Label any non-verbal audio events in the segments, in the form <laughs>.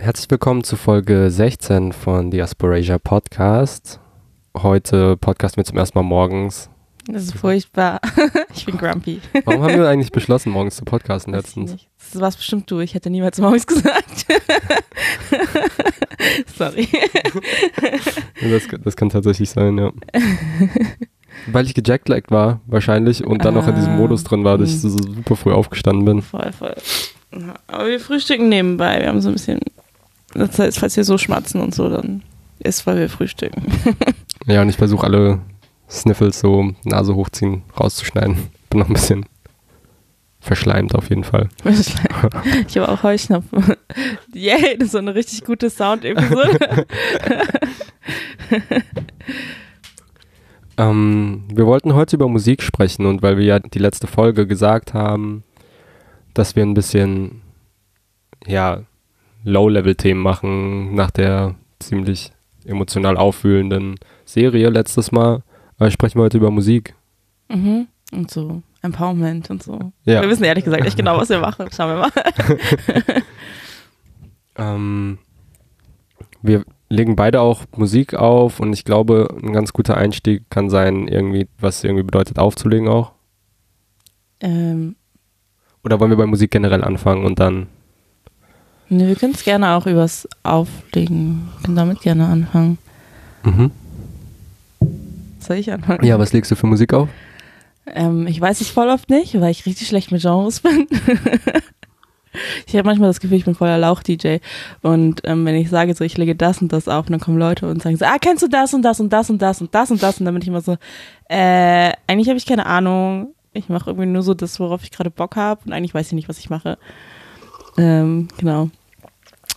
Herzlich willkommen zu Folge 16 von Diasporasia Podcast. Heute Podcast wir zum ersten Mal morgens. Das ist furchtbar. <laughs> ich bin grumpy. Warum haben wir <laughs> eigentlich beschlossen, morgens zu podcasten letztens? Das war bestimmt du. Ich hätte niemals morgens <laughs> gesagt. Sorry. Das, das kann tatsächlich sein, ja. Weil ich gejacklegged war, wahrscheinlich, und dann noch in diesem Ah, Modus drin war, dass ich hm. so super früh aufgestanden bin. Voll, voll. Aber wir frühstücken nebenbei. Wir haben so ein bisschen. Das heißt, falls wir so schmatzen und so, dann ist, weil wir frühstücken. <laughs> Ja, und ich versuche alle Sniffles so Nase hochziehen, rauszuschneiden. Bin noch ein bisschen verschleimt auf jeden Fall. <laughs> Ich habe auch Heuschnupfen. <laughs> Yay, das ist so eine richtig gute Sound-Episode. Ähm, wir wollten heute über Musik sprechen und weil wir ja die letzte Folge gesagt haben, dass wir ein bisschen, ja, Low-Level-Themen machen nach der ziemlich emotional aufwühlenden Serie letztes Mal, äh, sprechen wir heute über Musik. mhm. Und so Empowerment und so. Ja. Wir wissen ehrlich gesagt nicht genau, was wir machen. Schauen wir mal. <laughs> Ähm, wir legen beide auch Musik auf und ich glaube, ein ganz guter Einstieg kann sein, irgendwie, was irgendwie bedeutet, aufzulegen auch. Ähm, Oder wollen wir bei Musik generell anfangen und dann ne, wir können es gerne auch übers Auflegen. Wir können damit gerne anfangen. Mhm. Soll ich anfangen? Ja, was legst du für Musik auf? Ähm, ich weiß es voll oft nicht, weil ich richtig schlecht mit Genres <laughs> bin. ich habe manchmal das Gefühl, ich bin voller Lauch-DJ. Und ähm, wenn ich sage so, ich lege das und das auf, dann kommen Leute und sagen so, ah, kennst du das und das und das und das und das und das? Und dann bin ich immer so, äh, eigentlich habe ich keine Ahnung. Ich mache irgendwie nur so das, worauf ich gerade Bock habe. Und eigentlich weiß ich nicht, was ich mache. Ähm, genau.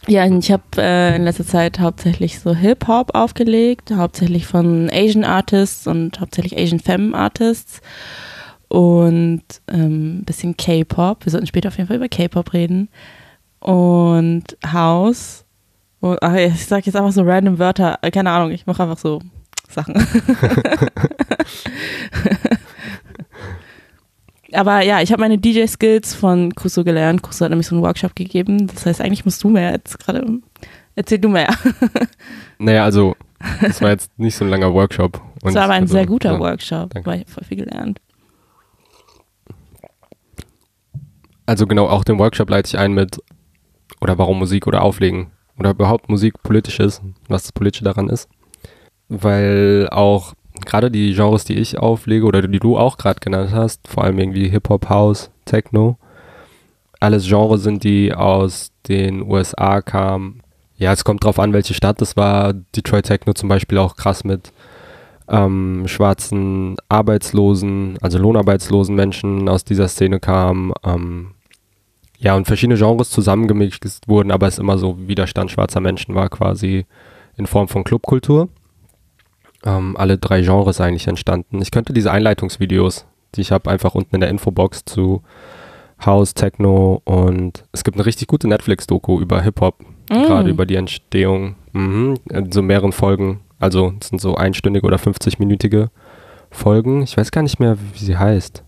Ja, und ich habe äh, in letzter Zeit hauptsächlich so Hip-Hop aufgelegt, hauptsächlich von Asian Artists und hauptsächlich Asian Femme Artists und ähm, bisschen K-Pop. Wir sollten später auf jeden Fall über K-Pop reden und House. Und, ach, ich sag jetzt einfach so random Wörter, äh, keine Ahnung, ich mache einfach so Sachen. <laughs> <laughs> Aber ja, ich habe meine DJ-Skills von Kuso gelernt. Kuso hat nämlich so einen Workshop gegeben. Das heißt, eigentlich musst du mehr jetzt gerade. Erzähl du mehr. <laughs> Naja, also, das war jetzt nicht so ein langer Workshop. Es war aber ein also, sehr guter ja, Workshop, danke. weil ich voll viel gelernt. Also genau, auch den Workshop leite ich ein mit, oder warum Musik oder Auflegen. Oder überhaupt Musik politisch ist, was das Politische daran ist. Weil auch gerade die Genres, die ich auflege oder die du auch gerade genannt hast, vor allem irgendwie Hip-Hop, House, Techno, alles Genres sind, die aus den USA kamen. Ja, es kommt drauf an, welche Stadt das war. Detroit Techno zum Beispiel auch krass mit ähm, schwarzen Arbeitslosen, also lohnarbeitslosen Menschen aus dieser Szene kamen. Ähm, ja, und verschiedene Genres zusammengemixt wurden, aber es immer so Widerstand schwarzer Menschen war quasi in Form von Clubkultur. Ähm, alle drei Genres eigentlich entstanden. Ich könnte diese Einleitungsvideos, die ich habe, einfach unten in der Infobox zu House, Techno und es gibt eine richtig gute Netflix-Doku über Hip-Hop, Mm. gerade über die Entstehung, mhm, in so mehreren Folgen. Also es sind so einstündige oder 50-minütige Folgen. Ich weiß gar nicht mehr, wie sie heißt.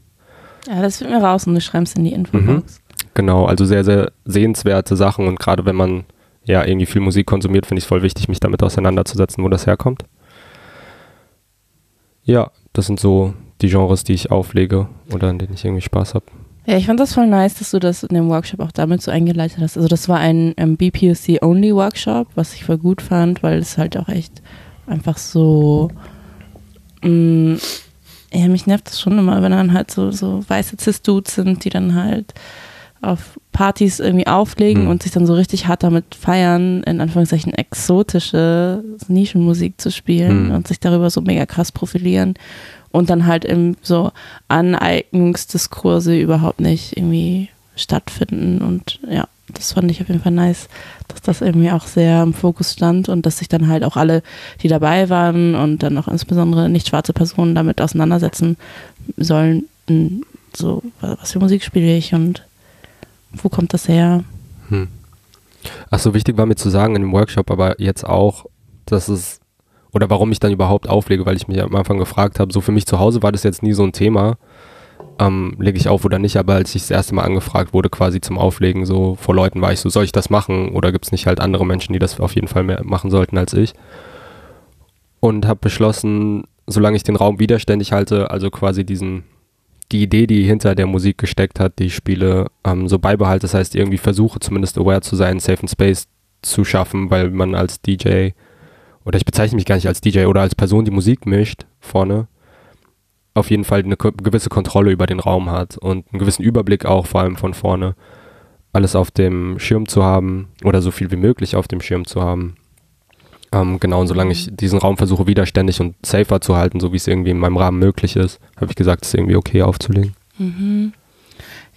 Ja, das finden wir raus und du schreibst in die Infobox. Genau, also sehr, sehr sehenswerte Sachen und gerade wenn man ja irgendwie viel Musik konsumiert, finde ich es voll wichtig, mich damit auseinanderzusetzen, wo das herkommt. Ja, das sind so die Genres, die ich auflege oder an denen ich irgendwie Spaß habe. Ja, ich fand das voll nice, dass du das in dem Workshop auch damit so eingeleitet hast. Also das war ein ähm, BPOC-Only-Workshop, was ich voll gut fand, weil es halt auch echt einfach so mh, ja, mich nervt das schon immer, wenn dann halt so, so weiße Cis-Dudes sind, die dann halt auf Partys irgendwie auflegen Hm. und sich dann so richtig hart damit feiern, in Anführungszeichen exotische Nischenmusik zu spielen Hm. und sich darüber so mega krass profilieren und dann halt im so Aneignungsdiskurse überhaupt nicht irgendwie stattfinden und ja, das fand ich auf jeden Fall nice, dass das irgendwie auch sehr im Fokus stand und dass sich dann halt auch alle, die dabei waren und dann auch insbesondere nicht schwarze Personen damit auseinandersetzen sollen, so, was für Musik spiele ich und wo kommt das her? Hm. Ach wichtig war mir zu sagen in dem Workshop, aber jetzt auch, dass es, oder warum ich dann überhaupt auflege, weil ich mich am Anfang gefragt habe, so für mich zu Hause war das jetzt nie so ein Thema, ähm, lege ich auf oder nicht, aber als ich das erste Mal angefragt wurde, quasi zum Auflegen, so vor Leuten war ich so, soll ich das machen oder gibt es nicht halt andere Menschen, die das auf jeden Fall mehr machen sollten als ich? Und habe beschlossen, solange ich den Raum widerständig halte, also quasi diesen, die Idee, die hinter der Musik gesteckt hat, die ich spiele, ähm, so beibehalte, das heißt irgendwie versuche zumindest aware zu sein, Safe and Space zu schaffen, weil man als DJ, oder ich bezeichne mich gar nicht als DJ oder als Person, die Musik mischt vorne, auf jeden Fall eine gewisse Kontrolle über den Raum hat und einen gewissen Überblick auch, vor allem von vorne, alles auf dem Schirm zu haben oder so viel wie möglich auf dem Schirm zu haben. Ähm, genau, und solange ich diesen Raum versuche, widerständig und safer zu halten, so wie es irgendwie in meinem Rahmen möglich ist, habe ich gesagt, es ist irgendwie okay aufzulegen. Mhm.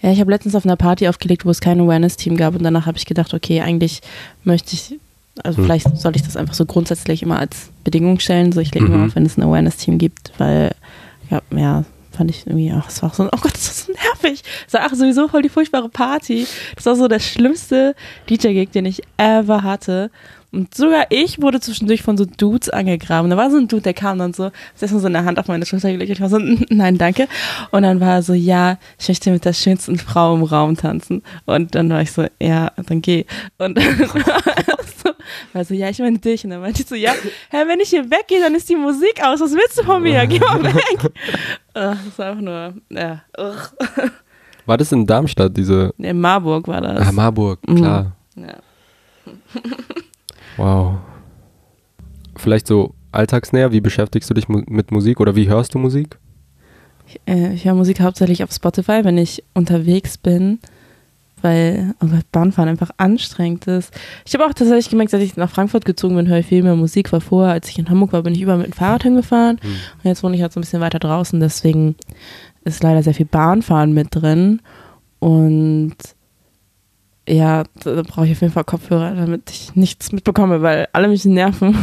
Ja, ich habe letztens auf einer Party aufgelegt, wo es kein Awareness-Team gab und danach habe ich gedacht, okay, eigentlich möchte ich, also hm. vielleicht soll ich das einfach so grundsätzlich immer als Bedingung stellen, so ich lege mhm. immer auf, wenn es ein Awareness-Team gibt, weil ja, ja, fand ich irgendwie, ach, es war so, <laughs> oh Gott, das ist so nervig. Es war ach, sowieso voll die furchtbare Party. Das war so der schlimmste DJ-Gig, den ich ever hatte. Und sogar ich wurde zwischendurch von so Dudes angegraben. Da war so ein Dude, der kam dann so, hat erstmal so eine Hand auf meine Schulter gelegt. Ich war so, <laughs> nein, danke. Und dann war er so, ja, ich möchte mit der schönsten Frau im Raum tanzen. Und dann war ich so, ja, dann geh. Und dann so, <laughs> war so, ja, ich meine dich. Und dann meinte ich so, ja, hä, wenn ich hier weggehe, dann ist die Musik aus. Was willst du von mir? Geh mal weg. <laughs> das war einfach nur, ja. War das in Darmstadt, diese? In Marburg war das. Ah, Marburg, klar. Mhm. Ja. Wow. Vielleicht so alltagsnäher, wie beschäftigst du dich mu mit Musik oder wie hörst du Musik? Ich, äh, ich höre Musik hauptsächlich auf Spotify, wenn ich unterwegs bin, weil oh Bahnfahren einfach anstrengend ist. Ich habe auch tatsächlich gemerkt, als ich nach Frankfurt gezogen bin, höre ich viel mehr Musik, weil vorher, als ich in Hamburg war, bin ich überall mit dem Fahrrad hingefahren mhm. und jetzt wohne ich halt so ein bisschen weiter draußen, deswegen ist leider sehr viel Bahnfahren mit drin und ja, da brauche ich auf jeden Fall Kopfhörer, damit ich nichts mitbekomme, weil alle mich nerven.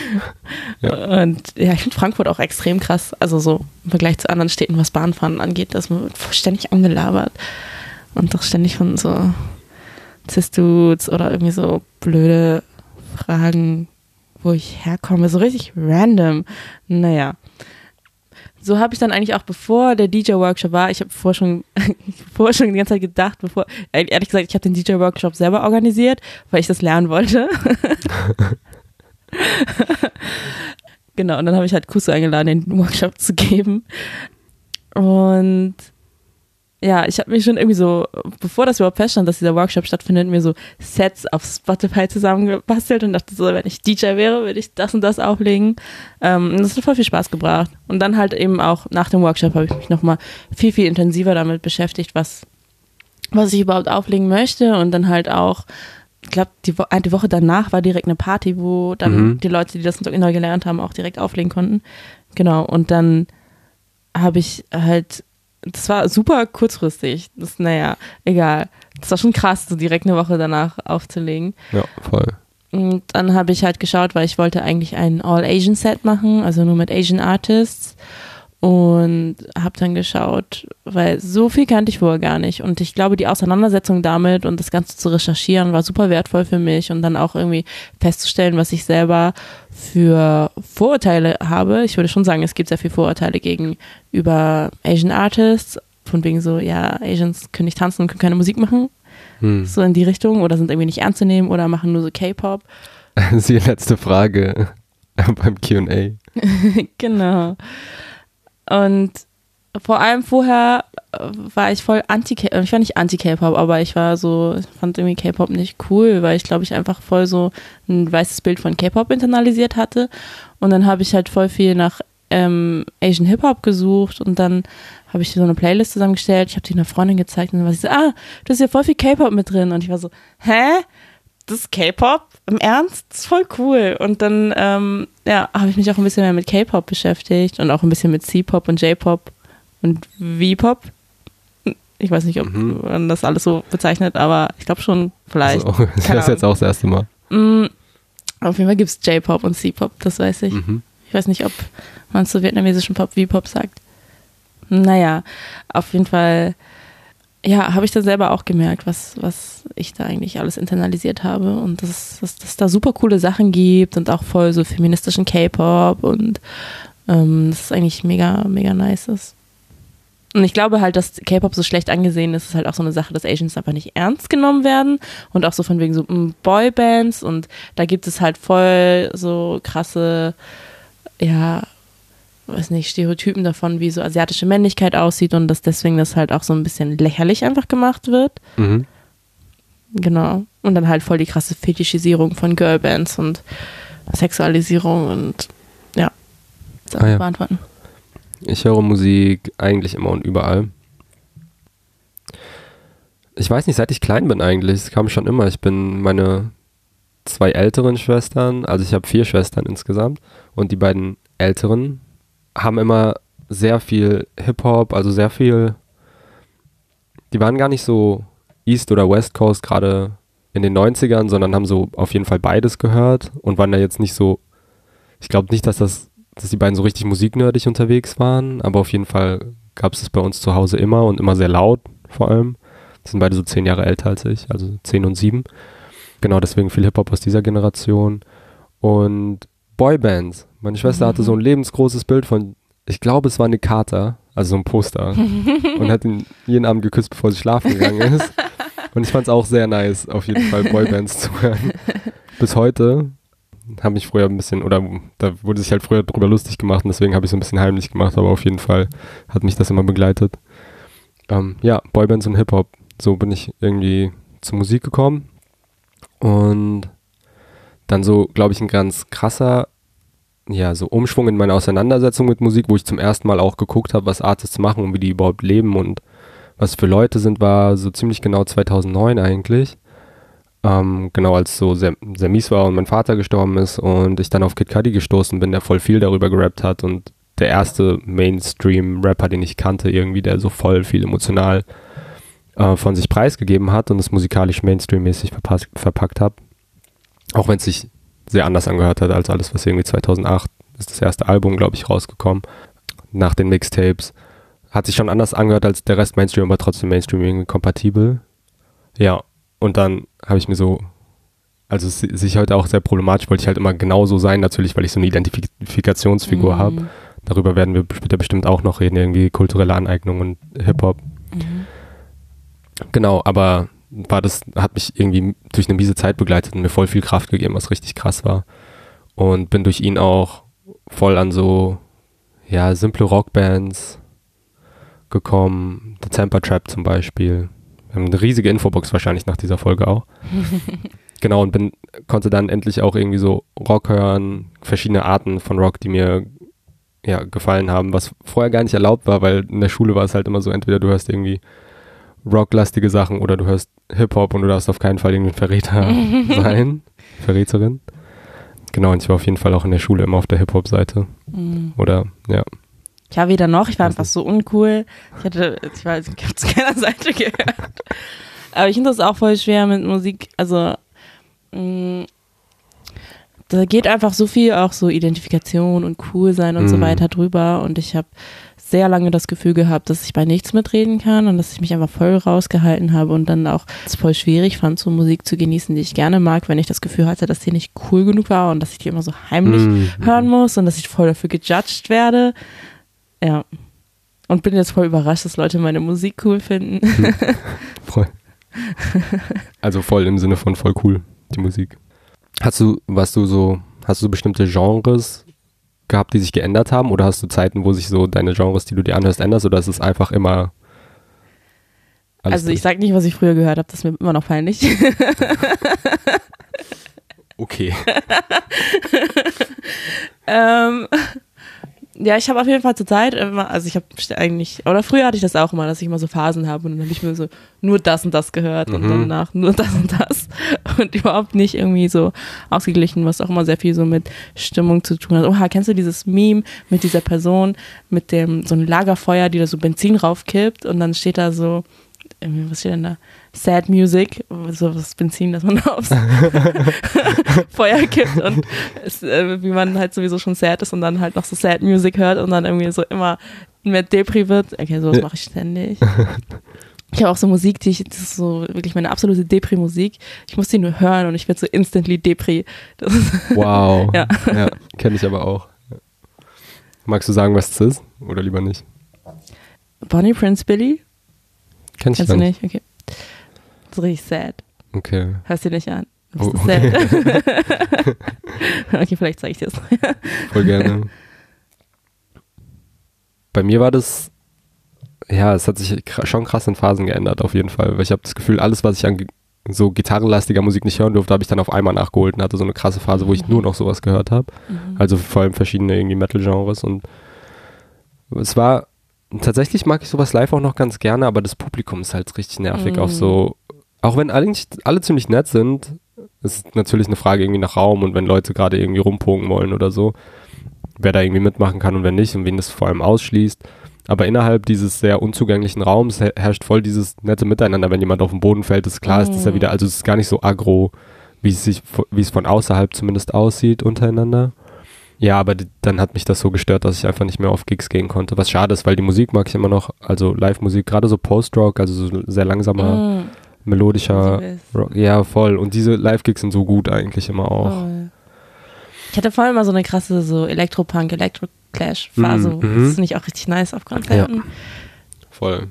<laughs> ja. Und ja, ich finde Frankfurt auch extrem krass. Also so im Vergleich zu anderen Städten, was Bahnfahren angeht, dass man ständig angelabert und doch ständig von so Cis-Dudes oder irgendwie so blöde Fragen, wo ich herkomme, so richtig random. Naja so habe ich dann eigentlich auch, bevor der DJ-Workshop war, ich habe vorher schon, <laughs> vorher schon die ganze Zeit gedacht, bevor, ehrlich gesagt, ich habe den DJ-Workshop selber organisiert, weil ich das lernen wollte. <laughs> genau, und dann habe ich halt Kusu eingeladen, den Workshop zu geben. Und ja, ich habe mich schon irgendwie so, bevor das überhaupt feststand, dass dieser Workshop stattfindet, mir so Sets auf Spotify zusammengebastelt und dachte so, wenn ich DJ wäre, würde ich das und das auflegen. Ähm, das hat voll viel Spaß gebracht. Und dann halt eben auch nach dem Workshop habe ich mich nochmal viel, viel intensiver damit beschäftigt, was, was ich überhaupt auflegen möchte und dann halt auch ich glaube, die, Wo die, Woche danach war direkt eine Party, wo dann mhm. die Leute, die das neu gelernt haben, auch direkt auflegen konnten. Genau. Und dann habe ich halt das war super kurzfristig. Das, naja, egal. Das war schon krass, so direkt eine Woche danach aufzulegen. Ja, voll. Und dann habe ich halt geschaut, weil ich wollte eigentlich ein All-Asian-Set machen, also nur mit Asian Artists und habe dann geschaut, weil so viel kannte ich vorher gar nicht und ich glaube, die Auseinandersetzung damit und das Ganze zu recherchieren war super wertvoll für mich und dann auch irgendwie festzustellen, was ich selber für Vorurteile habe. Ich würde schon sagen, es gibt sehr viele Vorurteile gegenüber Asian Artists, von wegen so, ja, Asians können nicht tanzen und können keine Musik machen, hm. so in die Richtung oder sind irgendwie nicht ernst zu nehmen oder machen nur so K-Pop. <laughs> Das ist die letzte Frage <laughs> beim Q&A. <laughs> genau. Und vor allem vorher äh, war ich voll anti k ich war nicht anti K-Pop, aber ich war so, ich fand irgendwie K-Pop nicht cool, weil ich glaube ich einfach voll so ein weißes Bild von K-Pop internalisiert hatte. Und dann habe ich halt voll viel nach ähm, Asian Hip-Hop gesucht und dann habe ich so eine Playlist zusammengestellt, ich habe die einer Freundin gezeigt und dann war sie so, ah, du hast ja voll viel K-Pop mit drin. Und ich war so, hä? Das ist K-Pop? Im Ernst? Das ist voll cool. Und dann, ähm, ja, habe ich mich auch ein bisschen mehr mit K-Pop beschäftigt und auch ein bisschen mit C-Pop und J-Pop und V-Pop. Ich weiß nicht, ob mhm. man das alles so bezeichnet, aber ich glaube schon, vielleicht. Also, <laughs> das ist jetzt auch das erste Mal. Mm, auf jeden Fall gibt es J-Pop und C-Pop, das weiß ich. Mhm. Ich weiß nicht, ob man zu vietnamesischen Pop V-Pop sagt. Naja, auf jeden Fall ja, habe ich da selber auch gemerkt, was, was ich da eigentlich alles internalisiert habe und dass, dass, dass da super coole Sachen gibt und auch voll so feministischen K-Pop und ähm, das ist eigentlich mega, mega nice ist. Und ich glaube halt, dass K-Pop so schlecht angesehen ist, ist halt auch so eine Sache, dass Asians einfach nicht ernst genommen werden und auch so von wegen so mm, Boybands und da gibt es halt voll so krasse, ja, weiß nicht, Stereotypen davon, wie so asiatische Männlichkeit aussieht und dass deswegen das halt auch so ein bisschen lächerlich einfach gemacht wird. Mhm. Genau. Und dann halt voll die krasse Fetischisierung von Girlbands und Sexualisierung und ja. Das Ah ja. beantworten. Ich höre Musik eigentlich immer und überall. Ich weiß nicht, seit ich klein bin eigentlich. Es kam schon immer. Ich bin meine zwei älteren Schwestern, also ich habe vier Schwestern insgesamt und die beiden älteren haben immer sehr viel Hip-Hop, also sehr viel. Die waren gar nicht so East oder West Coast gerade in den 90ern, sondern haben so auf jeden Fall beides gehört und waren da jetzt nicht so. Ich glaube nicht, dass das dass die beiden so richtig musiknerdig unterwegs waren, aber auf jeden Fall gab es das bei uns zu Hause immer und immer sehr laut vor allem. Die sind beide so zehn Jahre älter als ich, also zehn und sieben. Genau, deswegen viel Hip-Hop aus dieser Generation. Und Boybands. Meine Schwester hatte so ein lebensgroßes Bild von, ich glaube, es war eine Carter, also so ein Poster. <laughs> und hat ihn jeden Abend geküsst, bevor sie schlafen gegangen ist. Und ich fand es auch sehr nice, auf jeden Fall Boybands zu hören. Bis heute habe ich früher ein bisschen, oder da wurde sich halt früher drüber lustig gemacht und deswegen habe ich so ein bisschen heimlich gemacht, aber auf jeden Fall hat mich das immer begleitet. Ähm, ja, Boybands und Hip-Hop. So bin ich irgendwie zur Musik gekommen. Und dann so, glaube ich, ein ganz krasser, ja, so Umschwung in meiner Auseinandersetzung mit Musik, wo ich zum ersten Mal auch gegucct habe, was Artists machen und wie die überhaupt leben und was für Leute sind, war so ziemlich genau 2009 eigentlich. Ähm, genau als so sehr, sehr mies war und mein Vater gestorben ist und ich dann auf Kid Cudi gestoßen bin, der voll viel darüber gerappt hat und der erste Mainstream-Rapper, den ich kannte, irgendwie, der so voll viel emotional äh, von sich preisgegeben hat und es musikalisch Mainstream-mäßig verpass- verpackt hat. Auch wenn es sich sehr anders angehört hat als alles, was irgendwie 2008 ist das erste Album, glaube ich, rausgekommen. Nach den Mixtapes. Hat sich schon anders angehört als der Rest Mainstream, aber trotzdem Mainstream irgendwie kompatibel. Ja, und dann habe ich mir so, also es ist sich heute auch sehr problematisch, wollte ich halt immer genauso sein, natürlich, weil ich so eine Identifikationsfigur Mhm. habe. Darüber werden wir später bestimmt auch noch reden, irgendwie kulturelle Aneignung und Hip-Hop. Mhm. Genau, aber war das, hat mich irgendwie durch eine miese Zeit begleitet und mir voll viel Kraft gegeben, was richtig krass war. Und bin durch ihn auch voll an so, ja, simple Rockbands gekommen. The Temper Trap zum Beispiel. Wir haben eine riesige Infobox wahrscheinlich nach dieser Folge auch. <laughs> genau, und bin, konnte dann endlich auch irgendwie so Rock hören, verschiedene Arten von Rock, die mir ja, gefallen haben, was vorher gar nicht erlaubt war, weil in der Schule war es halt immer so, entweder du hörst irgendwie rocklastige Sachen oder du hörst Hip-Hop und du darfst auf keinen Fall irgendein Verräter <laughs> sein, Verräterin. Genau, und ich war auf jeden Fall auch in der Schule immer auf der Hip-Hop-Seite. Mhm. Oder, ja. Ich war weder noch, ich war Weiß einfach so uncool. Ich hatte, ich war, ich habe zu <laughs> keiner Seite gehört. Aber ich finde das auch voll schwer mit Musik. Also, mh, da geht einfach so viel auch so Identifikation und cool sein und so Mhm. weiter drüber. Und ich habe sehr lange das Gefühl gehabt, dass ich bei nichts mitreden kann und dass ich mich einfach voll rausgehalten habe und dann auch es voll schwierig fand, so Musik zu genießen, die ich gerne mag, wenn ich das Gefühl hatte, dass die nicht cool genug war und dass ich die immer so heimlich Mhm. hören muss und dass ich voll dafür gejudged werde. Ja. Und bin jetzt voll überrascht, dass Leute meine Musik cool finden. <laughs> Voll. Also voll im Sinne von voll cool, die Musik. Hast du, was du so, hast du bestimmte Genres gehabt, die sich geändert haben? Oder hast du Zeiten, wo sich so deine Genres, die du dir anhörst, änderst? Oder ist es einfach immer also ich sag nicht, was ich früher gehört habe, das ist mir immer noch peinlich. <laughs> Okay. <laughs> ähm, ja, ich habe auf jeden Fall zur Zeit immer, also ich habe eigentlich, oder früher hatte ich das auch immer, dass ich immer so Phasen habe und dann habe ich mir so nur das und das gehört und Mhm. danach nur <laughs> das und das und überhaupt nicht irgendwie so ausgeglichen, was auch immer sehr viel so mit Stimmung zu tun hat. Oha, kennst du dieses Meme mit dieser Person mit dem, so ein Lagerfeuer, die da so Benzin raufkippt und dann steht da so, irgendwie, was steht denn da? Sad Music, so das Benzin, das man <laughs> aufs <laughs> Feuer kippt und es, äh, wie man halt sowieso schon sad ist und dann halt noch so Sad Music hört und dann irgendwie so immer mehr Depri wird. Okay, sowas Ja. mache ich ständig. Ich habe auch so Musik, die ich, das ist so wirklich meine absolute Depri-Musik. Ich muss die nur hören und ich werde so instantly Depri. Das <laughs> Wow. Ja. kenne ich aber auch. Ja. Magst du sagen, was es ist? Oder lieber nicht? Bonnie Prince Billy? Kenn ich Kennst du nicht. nicht? Okay. Das ist richtig sad. Okay. Hörst dir nicht an. Du Oh, bist sad. <laughs> okay, vielleicht zeige ich dir das. Voll gerne. Bei mir war das, ja, es hat sich schon krass in Phasen geändert, auf jeden Fall. Weil ich habe das Gefühl, alles, was ich an so gitarrenlastiger Musik nicht hören durfte, habe ich dann auf einmal nachgeholt und hatte so eine krasse Phase, wo ich nur noch sowas gehört habe. Also vor allem verschiedene irgendwie Metal-Genres und es war, tatsächlich mag ich sowas live auch noch ganz gerne, aber das Publikum ist halt richtig nervig. Mhm. Auch so, auch wenn eigentlich alle ziemlich nett sind, ist natürlich eine Frage irgendwie nach Raum und wenn Leute gerade irgendwie rumpogen wollen oder so, wer da irgendwie mitmachen kann und wer nicht und wen das vor allem ausschließt. Aber innerhalb dieses sehr unzugänglichen Raums her- herrscht voll dieses nette Miteinander. Wenn jemand auf den Boden fällt, ist klar, ist das ja Mhm. wieder, also es ist gar nicht so aggro, wie es sich, wie es von außerhalb zumindest aussieht untereinander. Ja, aber dann hat mich das so gestört, dass ich einfach nicht mehr auf Gigs gehen konnte. Was schade ist, weil die Musik mag ich immer noch, also Live-Musik, gerade so Post-Rock, also so sehr langsamer, Mm, melodischer. Rock. Ja, voll. Und diese Live-Gigs sind so gut eigentlich immer auch. Voll. Ich hatte vorhin mal so eine krasse so Elektropunk, Elektro-Clash-Phase. Mhm, mhm. Das finde ich auch richtig nice auf Konzerten. Voll.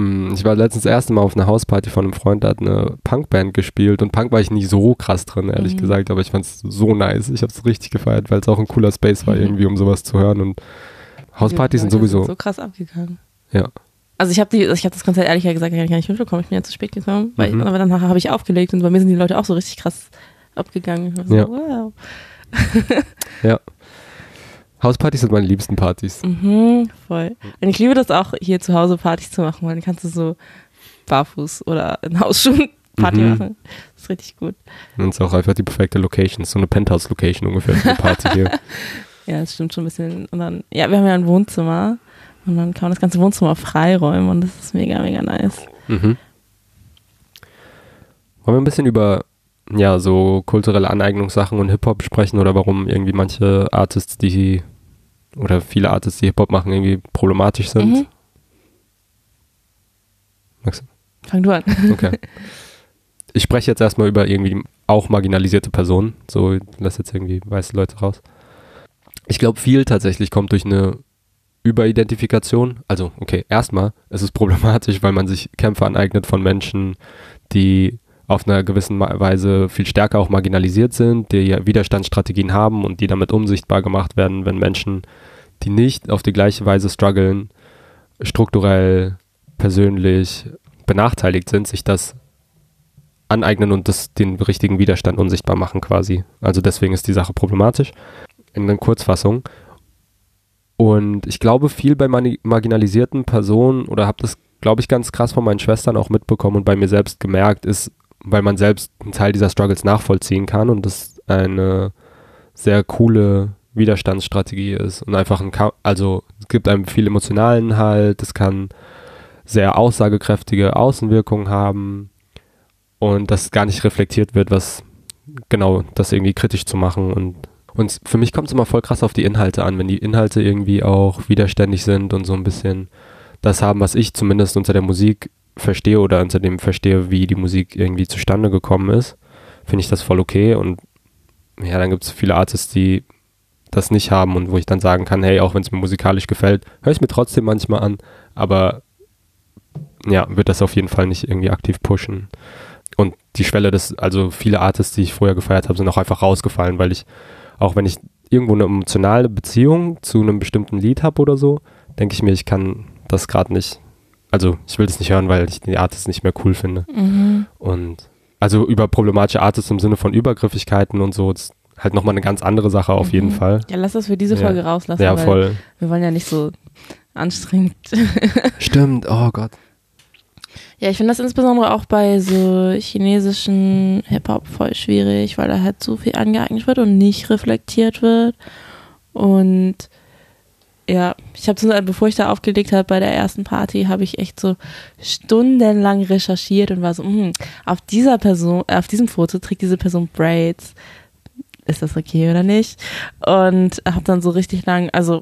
Mm, Ich war letztens das erste Mal auf einer Hausparty von einem Freund, der hat eine Punkband gespielt und Punk war ich nie so krass drin, ehrlich Mhm. gesagt, aber ich fand es so nice. Ich habe es richtig gefeiert, weil es auch ein cooler Space war, Mhm. irgendwie, um sowas zu hören und Hauspartys sind Die Leute sowieso, so krass abgegangen. ja. Also ich habe die, ich habe das Konzert ehrlich gesagt gar nicht mitbekommen. Ich bin ja zu spät gekommen, weil Mhm. aber dann habe ich aufgelegt und bei mir sind die Leute auch so richtig krass abgegangen. So, Ja. wow. <laughs> Hauspartys sind meine liebsten Partys. Mhm, voll. Und ich liebe das auch, hier zu Hause Partys zu machen, weil dann kannst du so barfuß oder in Hausschuhen Party Mhm. machen. Das ist richtig gut. Und es ist auch einfach die perfekte Location, so eine Penthouse-Location ungefähr für eine Party hier. <laughs> Ja, das stimmt schon ein bisschen. Und dann, ja, wir haben ja ein Wohnzimmer und dann kann man das ganze Wohnzimmer freiräumen und das ist mega, mega nice. Mhm. Wollen wir ein bisschen über ja, so kulturelle Aneignungssachen und Hip-Hop sprechen oder warum irgendwie manche Artists, die oder viele Artists, die Hip-Hop machen, irgendwie problematisch sind? Mhm. Magst Fang du an. Okay. <laughs> ich spreche jetzt erstmal über irgendwie auch marginalisierte Personen. So, lass jetzt irgendwie weiße Leute raus. Ich glaube, viel tatsächlich kommt durch eine Überidentifikation. Also, okay, erstmal, es ist problematisch, weil man sich Kämpfe aneignet von Menschen, die auf einer gewissen Weise viel stärker auch marginalisiert sind, die Widerstandsstrategien haben und die damit unsichtbar gemacht werden, wenn Menschen, die nicht auf die gleiche Weise strugglen, strukturell, persönlich benachteiligt sind, sich das aneignen und das, den richtigen Widerstand unsichtbar machen quasi. Also deswegen ist die Sache problematisch. In der Kurzfassung. Und ich glaube, viel bei marginalisierten Personen oder habe das, glaube ich, ganz krass von meinen Schwestern auch mitbekommen und bei mir selbst gemerkt, ist, weil man selbst einen Teil dieser Struggles nachvollziehen kann und das eine sehr coole Widerstandsstrategie ist und einfach ein, Ka also es gibt einem viel emotionalen Halt, es kann sehr aussagekräftige Außenwirkungen haben und das gar nicht reflektiert wird, was genau das irgendwie kritisch zu machen und und für mich kommt es immer voll krass auf die Inhalte an, wenn die Inhalte irgendwie auch widerständig sind und so ein bisschen das haben, was ich zumindest unter der Musik verstehe oder unter dem verstehe, wie die Musik irgendwie zustande gekommen ist, finde ich das voll okay und ja, dann gibt es viele Artists, die das nicht haben und wo ich dann sagen kann, hey, auch wenn es mir musikalisch gefällt, höre ich mir trotzdem manchmal an, aber ja, wird das auf jeden Fall nicht irgendwie aktiv pushen. Und die Schwelle des, also viele Artists, die ich vorher gefeiert habe, sind auch einfach rausgefallen, weil ich, auch wenn ich irgendwo eine emotionale Beziehung zu einem bestimmten Lied habe oder so, denke ich mir, ich kann das gerade nicht, also ich will das nicht hören, weil ich die Artists nicht mehr cool finde. Mhm. Und also über problematische Artists im Sinne von Übergriffigkeiten und so, ist halt nochmal eine ganz andere Sache auf jeden Mhm. Fall. Ja, lass das für diese Ja. Folge rauslassen, Ja, weil voll. wir wollen ja nicht so anstrengend. <laughs> Stimmt, oh Gott. Ja, ich finde das insbesondere auch bei so chinesischen Hip-Hop voll schwierig, weil da halt so viel angeeignet wird und nicht reflektiert wird. Und ja, ich habe bevor ich da aufgelegt habe bei der ersten Party, habe ich echt so stundenlang recherchiert und war so, hm, auf dieser Person, auf diesem Foto trägt diese Person Braids. Ist das okay oder nicht? Und habe dann so richtig lang, also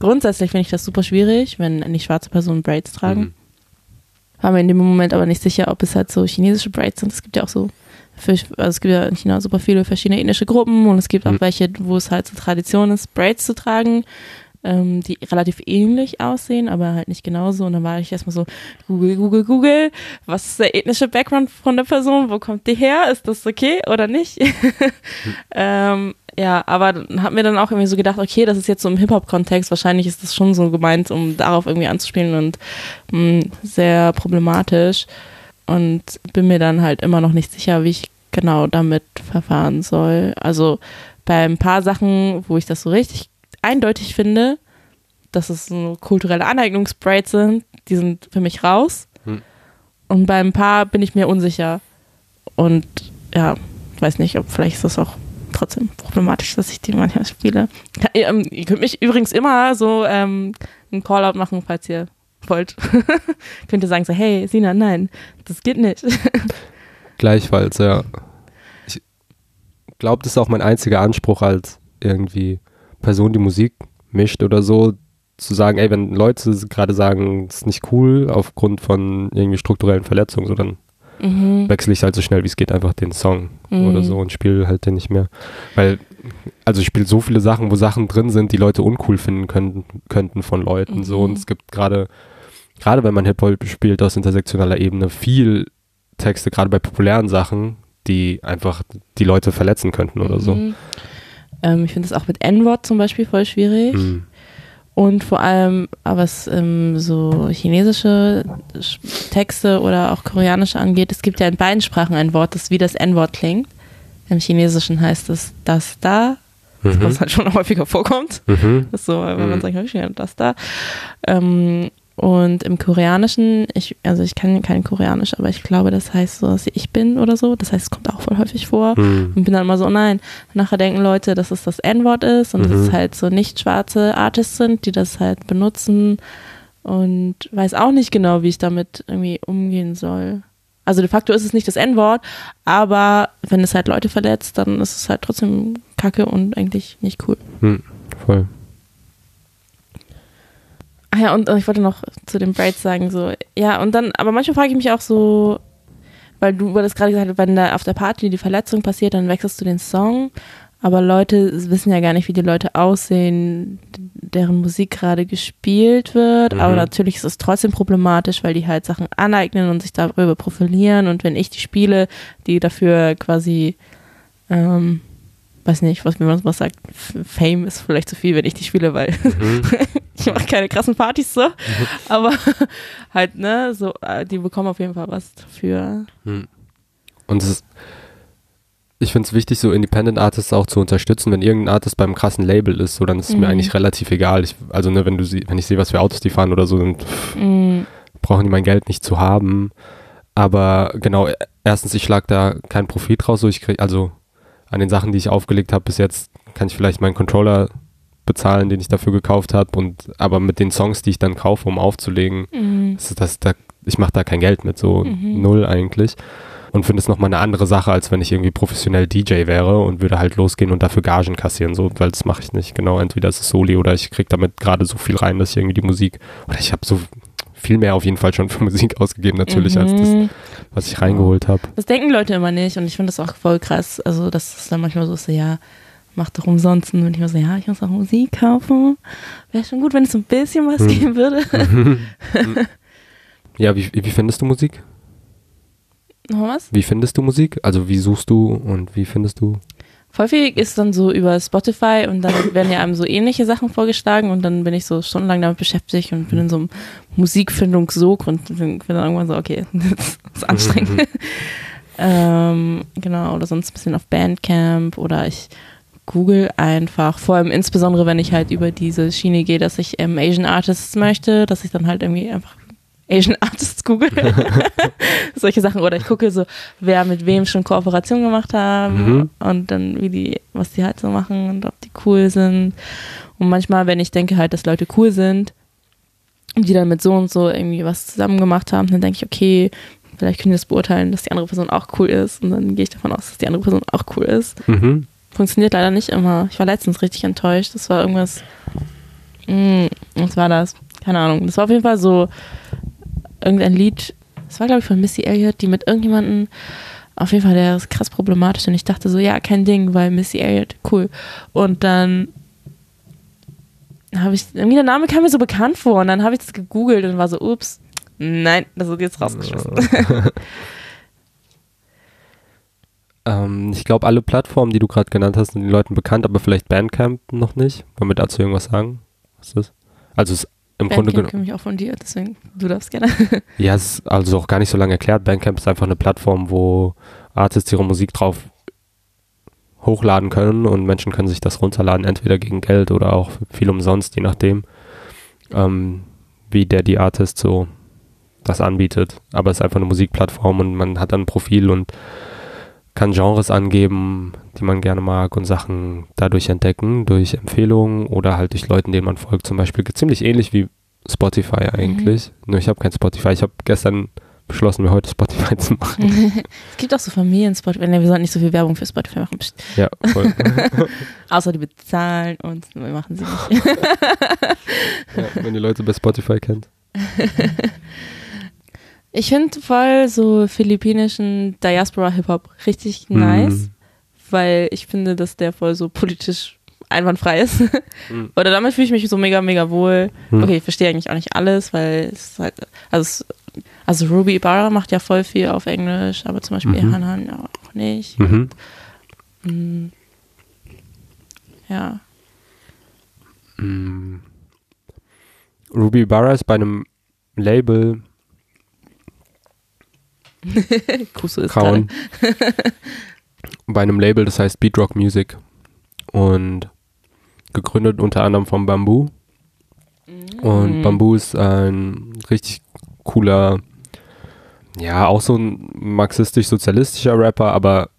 grundsätzlich finde ich das super schwierig, wenn nicht schwarze Personen Braids tragen Mhm. war mir in dem Moment aber nicht sicher, ob es halt so chinesische Braids sind. Es gibt ja auch so, für, also es gibt ja in China super viele verschiedene ethnische Gruppen und es gibt auch Mhm. welche, wo es halt so Tradition ist, Braids zu tragen. ähm, die relativ ähnlich aussehen, aber halt nicht genauso. Und dann war ich erstmal so, Google, Google, Google, was ist der ethnische Background von der Person? Wo kommt die her? Ist das okay oder nicht? <laughs> ähm, ja, aber hat mir dann auch irgendwie so gedacht, okay, das ist jetzt so im Hip-Hop-Kontext, wahrscheinlich ist das schon so gemeint, um darauf irgendwie anzuspielen und mh, mm, sehr problematisch. Und bin mir dann halt immer noch nicht sicher, wie ich genau damit verfahren soll. Also bei ein paar Sachen, wo ich das so richtig eindeutig finde, dass es so kulturelle Aneignungsbraids sind, die sind für mich raus. Hm. Und bei ein paar bin ich mir unsicher. Und ja, ich weiß nicht, ob vielleicht ist das auch trotzdem problematisch, dass ich die manchmal spiele. Ja, ähm, ihr könnt mich übrigens immer so ähm, einen Callout machen, falls ihr wollt. <laughs> könnt ihr sagen so, hey, Sina, nein, das geht nicht. <laughs> Gleichfalls, ja. Ich glaube, das ist auch mein einziger Anspruch als irgendwie Person, die Musik mischt oder so, zu sagen, ey, wenn Leute gerade sagen, das ist nicht cool aufgrund von irgendwie strukturellen Verletzungen, so dann mhm. wechsle ich halt so schnell wie es geht einfach den Song mhm. oder so und spiele halt den nicht mehr. Weil, also ich spiele so viele Sachen, wo Sachen drin sind, die Leute uncool finden können, könnten von Leuten. Mhm. So und es gibt gerade, gerade wenn man Hip-Hop spielt aus intersektionaler Ebene, viel Texte, gerade bei populären Sachen, die einfach die Leute verletzen könnten oder so. Mhm. Ähm, ich finde es auch mit N-Wort zum Beispiel voll schwierig. Mhm. Und vor allem, was ähm, so chinesische Texte oder auch koreanische angeht, es gibt ja in beiden Sprachen ein Wort, das wie das N-Wort klingt. Im Chinesischen heißt es das da, mhm. was halt schon häufiger vorkommt. Mhm. So, wenn man mhm. sagt, das da. Ähm, und im Koreanischen, ich, also ich kann kein Koreanisch, aber ich glaube, das heißt so, dass ich bin oder so. Das heißt, es kommt auch voll häufig vor. Mhm. Und bin dann immer so, nein. Nachher denken Leute, dass es das N-Wort ist und mhm. dass es halt so nicht schwarze Artists sind, die das halt benutzen. Und weiß auch nicht genau, wie ich damit irgendwie umgehen soll. Also de facto ist es nicht das N-Wort, aber wenn es halt Leute verletzt, dann ist es halt trotzdem kacke und eigentlich nicht cool. Mhm, voll. Ach ja, und, und ich wollte noch zu den Braids sagen, so, ja, und dann, aber manchmal frage ich mich auch so, weil du das gerade gesagt hast, wenn da auf der Party die Verletzung passiert, dann wechselst du den Song. Aber Leute wissen ja gar nicht, wie die Leute aussehen, deren Musik gerade gespielt wird. Mhm. Aber natürlich ist es trotzdem problematisch, weil die halt Sachen aneignen und sich darüber profilieren. Und wenn ich die spiele, die dafür quasi ähm, weiß nicht, was, wie man was sagt, Fame ist vielleicht zu viel, wenn ich die spiele, weil mhm. <laughs> ich mache keine krassen Partys so. Mhm. Aber <laughs> halt, ne, so, äh, die bekommen auf jeden Fall was dafür. Mhm. Und es ist, ich finde es wichtig, so Independent Artists auch zu unterstützen. Wenn irgendein Artist beim krassen Label ist, so, dann ist es mir mhm. eigentlich relativ egal. Ich, also, ne, wenn du sie, wenn ich sehe, was für Autos die fahren oder so, dann pff, mhm. brauchen die mein Geld nicht zu haben. Aber genau, erstens, ich schlag da keinen Profit raus, so ich krieg, also an den Sachen, die ich aufgelegt habe bis jetzt, kann ich vielleicht meinen Controller bezahlen, den ich dafür gekauft habe und aber mit den Songs, die ich dann kaufe, um aufzulegen, mhm. das, das, da, ich mache da kein Geld mit, so mhm. null eigentlich und finde es nochmal eine andere Sache, als wenn ich irgendwie professionell DJ wäre und würde halt losgehen und dafür Gagen kassieren, so, weil das mache ich nicht. Genau, entweder ist es Soli oder ich kriege damit gerade so viel rein, dass ich irgendwie die Musik, oder ich habe so viel mehr auf jeden Fall schon für Musik <laughs> ausgegeben, natürlich, mhm. als das, mhm. was ich reingeholt habe. Das denken Leute immer nicht und ich finde das auch voll krass. Also, das ist dann manchmal so, so ja, mach doch umsonst. Und ich immer so, ja, ich muss auch Musik kaufen. Wäre schon gut, wenn es so ein bisschen was mhm. geben würde. <laughs> ja, wie, wie findest du Musik? Noch was? Wie findest du Musik? Also, wie suchst du und wie findest du? Häufig ist dann so über Spotify und dann werden ja einem so ähnliche Sachen vorgeschlagen und dann bin ich so stundenlang damit beschäftigt und bin in so einem Musikfindungssog und bin dann irgendwann so, okay, <laughs> das ist anstrengend. <laughs> ähm, genau, oder sonst ein bisschen auf Bandcamp oder ich google einfach, vor allem insbesondere, wenn ich halt über diese Schiene gehe, dass ich ähm, Asian Artists möchte, dass ich dann halt irgendwie einfach Asian <laughs> Artists google. <laughs> Solche Sachen. Oder ich gucke so, wer mit wem schon Kooperation gemacht haben mhm. und dann wie die, was die halt so machen und ob die cool sind. Und manchmal, wenn ich denke halt, dass Leute cool sind und die dann mit so und so irgendwie was zusammen gemacht haben, dann denke ich, okay, vielleicht können die das beurteilen, dass die andere Person auch cool ist. Und dann gehe ich davon aus, dass die andere Person auch cool ist. Mhm. Funktioniert leider nicht immer. Ich war letztens richtig enttäuscht. Das war irgendwas. Mh, hm, was war das? Keine Ahnung. Das war auf jeden Fall so irgendein Lied, das war glaube ich von Missy Elliott, die mit irgendjemandem, auf jeden Fall, der ist krass problematisch und ich dachte so, ja, kein Ding, weil Missy Elliott, cool. Und dann habe ich, irgendwie der Name kam mir so bekannt vor und dann habe ich das gegoogelt und war so, ups, nein, das wird jetzt rausgeschossen. <laughs> <laughs> ähm, ich glaube, alle Plattformen, die du gerade genannt hast, sind den Leuten bekannt, aber vielleicht Bandcamp noch nicht. Wollen wir dazu irgendwas sagen? Was ist das? Also es ist im Grunde Bandcamp komme ich auch von dir, deswegen, du darfst gerne. <laughs> Ja, es ist also auch gar nicht so lange erklärt. Bandcamp ist einfach eine Plattform, wo Artists ihre Musik drauf hochladen können und Menschen können sich das runterladen, entweder gegen Geld oder auch viel umsonst, je nachdem, ähm, wie der die Artist so das anbietet. Aber es ist einfach eine Musikplattform und man hat dann ein Profil und kann Genres angeben, die man gerne mag und Sachen dadurch entdecken, durch Empfehlungen oder halt durch Leuten, denen man folgt. Zum Beispiel ziemlich ähnlich wie Spotify eigentlich. Nur ich habe kein Spotify. Ich habe gestern beschlossen, mir heute Spotify <laughs> zu machen. <laughs> es gibt auch so Familien-Spotify. Ne, wir sollten nicht so viel Werbung für Spotify machen. Psst. Ja, voll. <laughs> Außer die bezahlen uns. Wir machen sie nicht. ja, wenn ihr Leute bei Spotify kennt. Ich finde voll so philippinischen Diaspora-Hip-Hop richtig Mhm. nice, weil ich finde, dass der voll so politisch einwandfrei ist. Mhm. Oder damit fühle ich mich so mega, mega wohl. Mhm. Okay, ich verstehe eigentlich auch nicht alles, weil es halt, also, es, also Ruby Ibarra macht ja voll viel auf Englisch, aber zum Beispiel Mhm. Hanan auch nicht. Mhm. Mhm. Ja. Mm. Ruby Barra ist bei einem Label <laughs> Kusu ist Kauen. bei einem Label, das heißt Beatrock Music. Und gegründet unter anderem von Bamboo. Und Mhm. Bamboo ist ein richtig cooler, ja, auch so ein marxistisch-sozialistischer Rapper, aber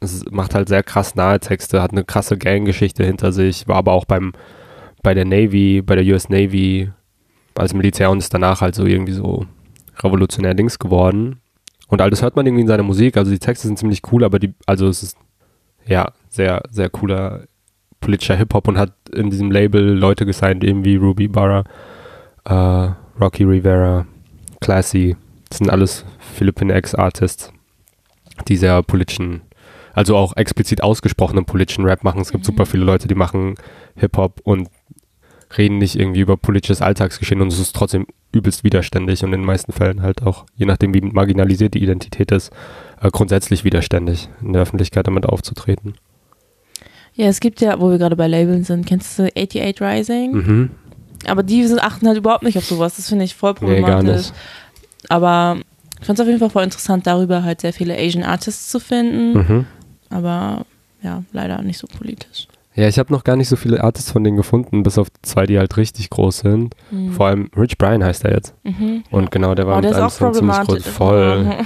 es macht halt sehr krass nahe Texte, hat eine krasse Gang-Geschichte hinter sich, war aber auch beim, bei der Navy, bei der US Navy als Militär und ist danach halt so irgendwie so revolutionär links geworden. Und all das hört man irgendwie in seiner Musik, also die Texte sind ziemlich cool, aber die, also es ist ja sehr, sehr cooler politischer Hip-Hop und hat in diesem Label Leute gesigned, eben wie Ruby Barra, äh, Rocky Rivera, Classy. Das sind alles Philippine Ex-Artists, die sehr politischen, also auch explizit ausgesprochenen politischen Rap machen. Es gibt super viele Leute, die machen Hip-Hop und reden nicht irgendwie über politisches Alltagsgeschehen und es ist trotzdem übelst widerständig und in den meisten Fällen halt auch, je nachdem wie marginalisiert die Identität ist, äh, grundsätzlich widerständig, in der Öffentlichkeit damit aufzutreten. Ja, es gibt ja, wo wir gerade bei Labeln sind, kennst du 88 Rising? Mhm. Aber die sind- achten halt überhaupt nicht auf sowas. Das finde ich voll Nee, gar problematisch. nicht. Aber ich fand es auf jeden Fall voll interessant, darüber halt sehr viele Asian Artists zu finden. Mhm. Aber ja, leider nicht so politisch. Ja, ich habe noch gar nicht so viele Artists von denen gefunden, bis auf zwei, die halt richtig groß sind. Mhm. Vor allem Rich Brian heißt er jetzt. Mhm. Und genau, der war oh, mit einem auch Song ziemlich groß. Voll.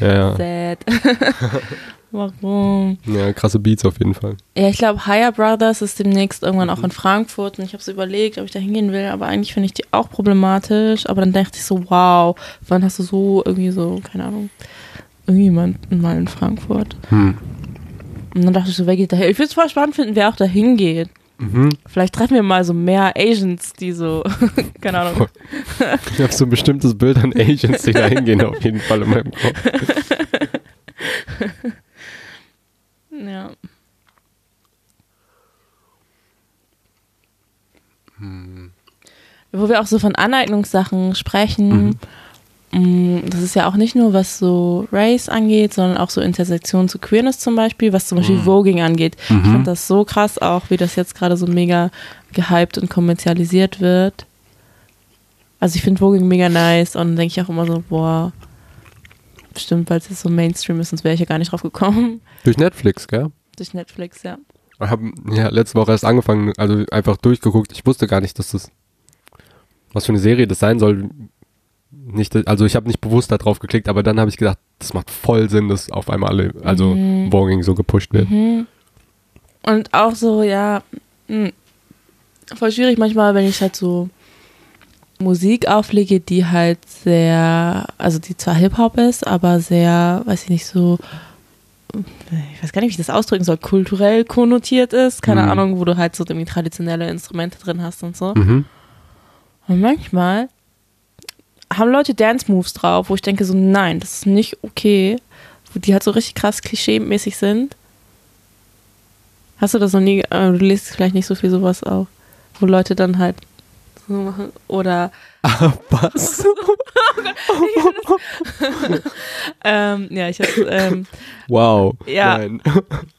Ja. <laughs> Sad. <laughs> Warum? ja, krasse Beats auf jeden Fall. Ja, ich glaube, Higher Brothers ist demnächst irgendwann auch in Frankfurt und ich habe so überlegt, ob ich da hingehen will, aber eigentlich finde ich die auch problematisch. Aber dann dachte ich so, wow, wann hast du so irgendwie so, keine Ahnung, irgendjemanden mal in Frankfurt? Hm. Und dann dachte ich so, wer geht da hin? Ich würde es voll spannend finden, wer auch da hingeht. Mhm. Vielleicht treffen wir mal so mehr Asians, die so, <laughs> keine Ahnung. Ich habe so ein bestimmtes Bild an Asians, die da hingehen, auf jeden Fall in meinem Kopf. <laughs> Ja. Wo wir auch so von Aneignungssachen sprechen, mm, das ist ja auch nicht nur, was so Race angeht, sondern auch so Intersektion zu Queerness zum Beispiel, was zum Beispiel Mhm. Voging angeht. Ich Mhm. fand das so krass auch, wie das jetzt gerade so mega gehypt und kommerzialisiert wird. Also ich finde Voging mega nice und dann denke ich auch immer so, boah, bestimmt, weil es jetzt so Mainstream ist, sonst wäre ich ja gar nicht drauf gekommen. Durch Netflix, gell? Durch Netflix, ja. Ich habe ja letzte Woche erst angefangen, also einfach durchgeguckt. Ich wusste gar nicht, dass das was für eine Serie das sein soll. Nicht, also ich habe nicht bewusst da drauf geklickt, aber dann habe ich gedacht, das macht voll Sinn, dass auf einmal alle, also Mhm. Voging so gepusht wird. Mhm. Und auch so, ja, mh, voll schwierig manchmal, wenn ich halt so Musik auflege, die halt sehr, also die zwar Hip-Hop ist, aber sehr, weiß ich nicht, so, ich weiß gar nicht, wie ich das ausdrücken soll, kulturell konnotiert ist, keine Mhm. Ahnung, wo du halt so irgendwie traditionelle Instrumente drin hast und so. Mhm. Und manchmal haben Leute Dance-Moves drauf, wo ich denke so, nein, das ist nicht okay. Wo die halt so richtig krass klischee-mäßig sind. Hast du das noch nie, äh, du liest vielleicht nicht so viel sowas auch, wo Leute dann halt so machen. Oder <laughs> Was? <laughs> ähm, ja, ich hab, ähm, wow. Ja. Nein.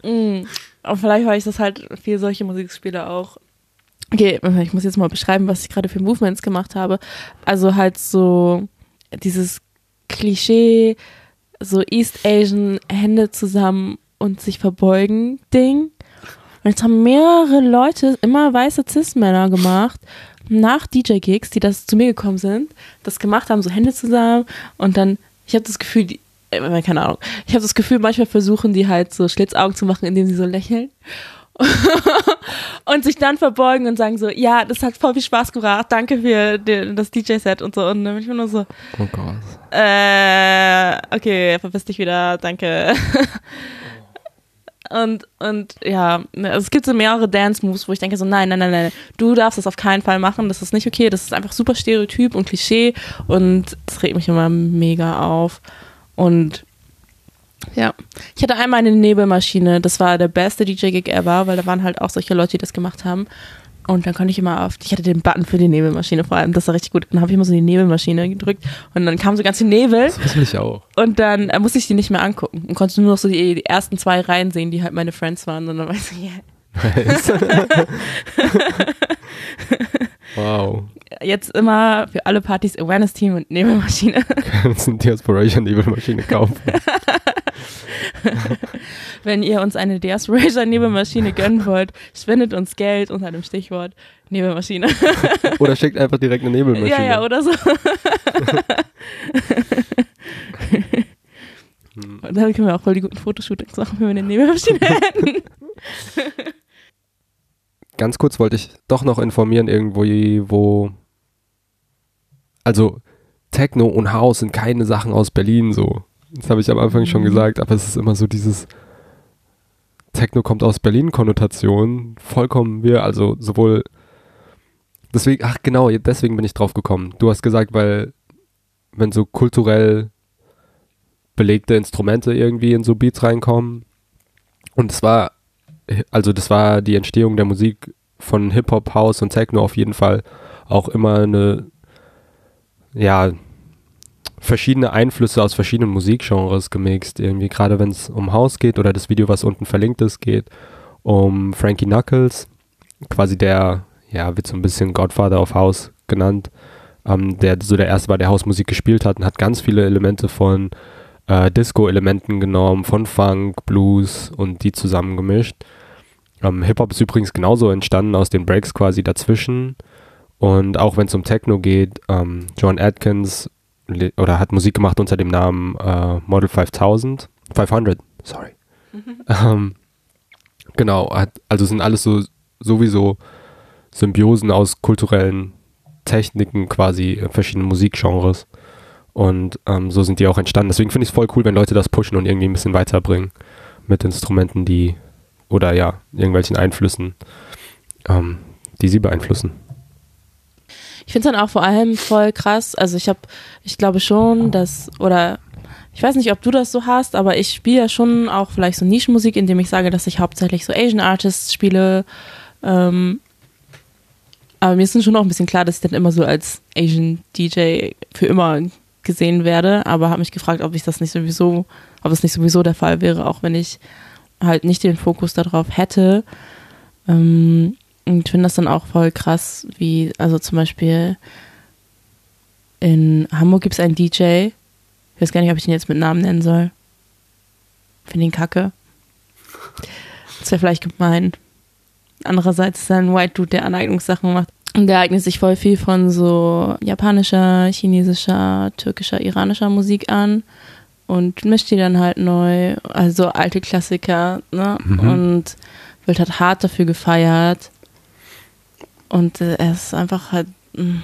mh, und vielleicht weil ich das halt viel solche Musikspiele auch. Okay, ich muss jetzt mal beschreiben, was ich gerade für Movements gemacht habe. Also halt so dieses Klischee, so East Asian Hände zusammen und sich verbeugen Ding. Und jetzt haben mehrere Leute, immer weiße Cis-Männer gemacht, nach DJ-Gigs, die das zu mir gekommen sind, das gemacht haben, so Hände zusammen und dann, ich habe das Gefühl, die, äh, keine Ahnung, ich habe das Gefühl, manchmal versuchen die halt so Schlitzaugen zu machen, indem sie so lächeln. <laughs> und sich dann verbeugen und sagen so, ja, das hat voll viel Spaß gebracht, danke für den, das DJ-Set und so. Und dann bin ich nur so, Oh Gott. äh, okay, verpiss dich wieder, danke. <laughs> Und, und ja, also es gibt so mehrere Dance-Moves, wo ich denke so, nein, nein, nein, nein, du darfst das auf keinen Fall machen, das ist nicht okay, das ist einfach super Stereotyp und Klischee und das regt mich immer mega auf. Und ja, ich hatte einmal eine Nebelmaschine, das war der beste DJ-Gig ever, weil da waren halt auch solche Leute, die das gemacht haben. Und dann konnte ich immer auf, ich hatte den Button für die Nebelmaschine vor allem, das war richtig gut. Dann habe ich immer so die Nebelmaschine gedrückt und dann kam so ganz viel Nebel Das will ich auch. und dann äh, musste ich die nicht mehr angucken und konnte nur noch so die, die ersten zwei Reihen sehen, die halt meine Friends waren. Und dann war ich yeah. <laughs> Wow. Jetzt immer für alle Partys Awareness-Team und Nebelmaschine. <laughs> Kannst du Diasporation Nebelmaschine kaufen. <laughs> Wenn ihr uns eine DS Razor Nebelmaschine gönnen wollt, spendet uns Geld unter dem Stichwort Nebelmaschine. Oder schickt einfach direkt eine Nebelmaschine. Ja, ja, oder so. Und dann können wir auch voll die guten Fotoshootings machen, wenn wir eine Nebelmaschine hätten. Ganz kurz wollte ich doch noch informieren, irgendwo, wo. Also, Techno und House sind keine Sachen aus Berlin so. Das habe ich am Anfang schon Mhm. gesagt, aber es ist immer so dieses Techno kommt aus Berlin-Konnotation. Vollkommen wir, also sowohl. Deswegen, ach genau, deswegen bin ich drauf gekommen. Du hast gesagt, weil, wenn so kulturell belegte Instrumente irgendwie in so Beats reinkommen. Und es war also das war die Entstehung der Musik von Hip-Hop, House und Techno auf jeden Fall auch immer eine, ja, verschiedene Einflüsse aus verschiedenen Musikgenres gemixt. Irgendwie gerade wenn es um House geht oder das Video, was unten verlinkt ist, geht um Frankie Knuckles, quasi der, ja, wird so ein bisschen Godfather of House genannt, ähm, der so der erste war, der Hausmusik gespielt hat und hat ganz viele Elemente von äh, Disco-Elementen genommen, von Funk, Blues und die zusammengemischt. Ähm, Hip-Hop ist übrigens genauso entstanden aus den Breaks quasi dazwischen. Und auch wenn es um Techno geht, ähm, John Atkins oder hat Musik gemacht unter dem Namen äh, Model 5000, 500, sorry. <laughs> ähm, genau, hat, also sind alles so sowieso Symbiosen aus kulturellen Techniken quasi verschiedenen Musikgenres. Und ähm, so sind die auch entstanden. Deswegen finde ich es voll cool, wenn Leute das pushen und irgendwie ein bisschen weiterbringen mit Instrumenten, die oder ja, irgendwelchen Einflüssen, ähm, die sie beeinflussen. Ich finde es dann auch vor allem voll krass. Also ich habe, ich glaube schon, dass, oder ich weiß nicht, ob du das so hast, aber ich spiele ja schon auch vielleicht so Nischenmusik, indem ich sage, dass ich hauptsächlich so Asian Artists spiele. Ähm, aber mir ist schon auch ein bisschen klar, dass ich dann immer so als Asian DJ für immer gesehen werde. Aber habe mich gefragt, ob ich das nicht sowieso, ob es nicht sowieso der Fall wäre, auch wenn ich halt nicht den Fokus darauf hätte. Ähm, ich finde das dann auch voll krass, wie, also zum Beispiel in Hamburg gibt es einen DJ, ich weiß gar nicht, ob ich den jetzt mit Namen nennen soll. Finde ihn kacke. Das wäre vielleicht gemein. Andererseits ist er ein White Dude, der Aneignungssachen macht. Und der eignet sich voll viel von so japanischer, chinesischer, türkischer, iranischer Musik an und mischt die dann halt neu. Also alte Klassiker, ne? Mhm. Und wird halt hart dafür gefeiert. Und äh, er ist einfach halt, mh,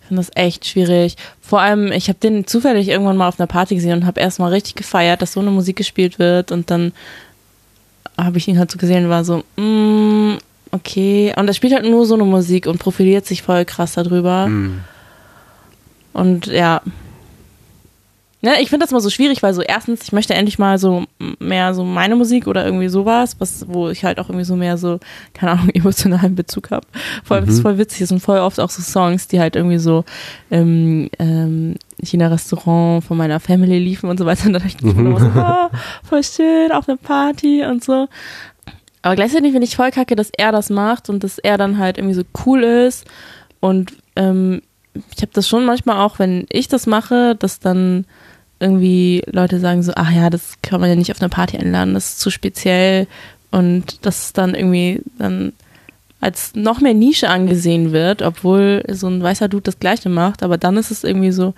ich finde das echt schwierig. Vor allem, ich habe den zufällig irgendwann mal auf einer Party gesehen und habe erstmal richtig gefeiert, dass so eine Musik gespielt wird. Und dann habe ich ihn halt so gesehen und war so, mm, okay. Und er spielt halt nur so eine Musik und profiliert sich voll krass darüber. Mhm. Und ja. Ja, ich finde das mal so schwierig, weil so erstens, ich möchte endlich mal so mehr so meine Musik oder irgendwie sowas, was, wo ich halt auch irgendwie so mehr so, keine Ahnung, <laughs> emotionalen Bezug habe. Vor allem, mhm. ist voll witzig, es sind voll oft auch so Songs, die halt irgendwie so im ähm, China-Restaurant von meiner Family liefen und so weiter. <laughs> Und dann dachte ich mhm. immer so, oh, voll schön, auf einer Party und so. Aber gleichzeitig finde ich voll kacke, dass er das macht und dass er dann halt irgendwie so cool ist. Und ähm, ich habe das schon manchmal auch, wenn ich das mache, dass dann irgendwie Leute sagen so, ach ja, das kann man ja nicht auf eine Party einladen, das ist zu speziell und das dann irgendwie dann als noch mehr Nische angesehen wird, obwohl so ein weißer Dude das Gleiche macht, aber dann ist es irgendwie so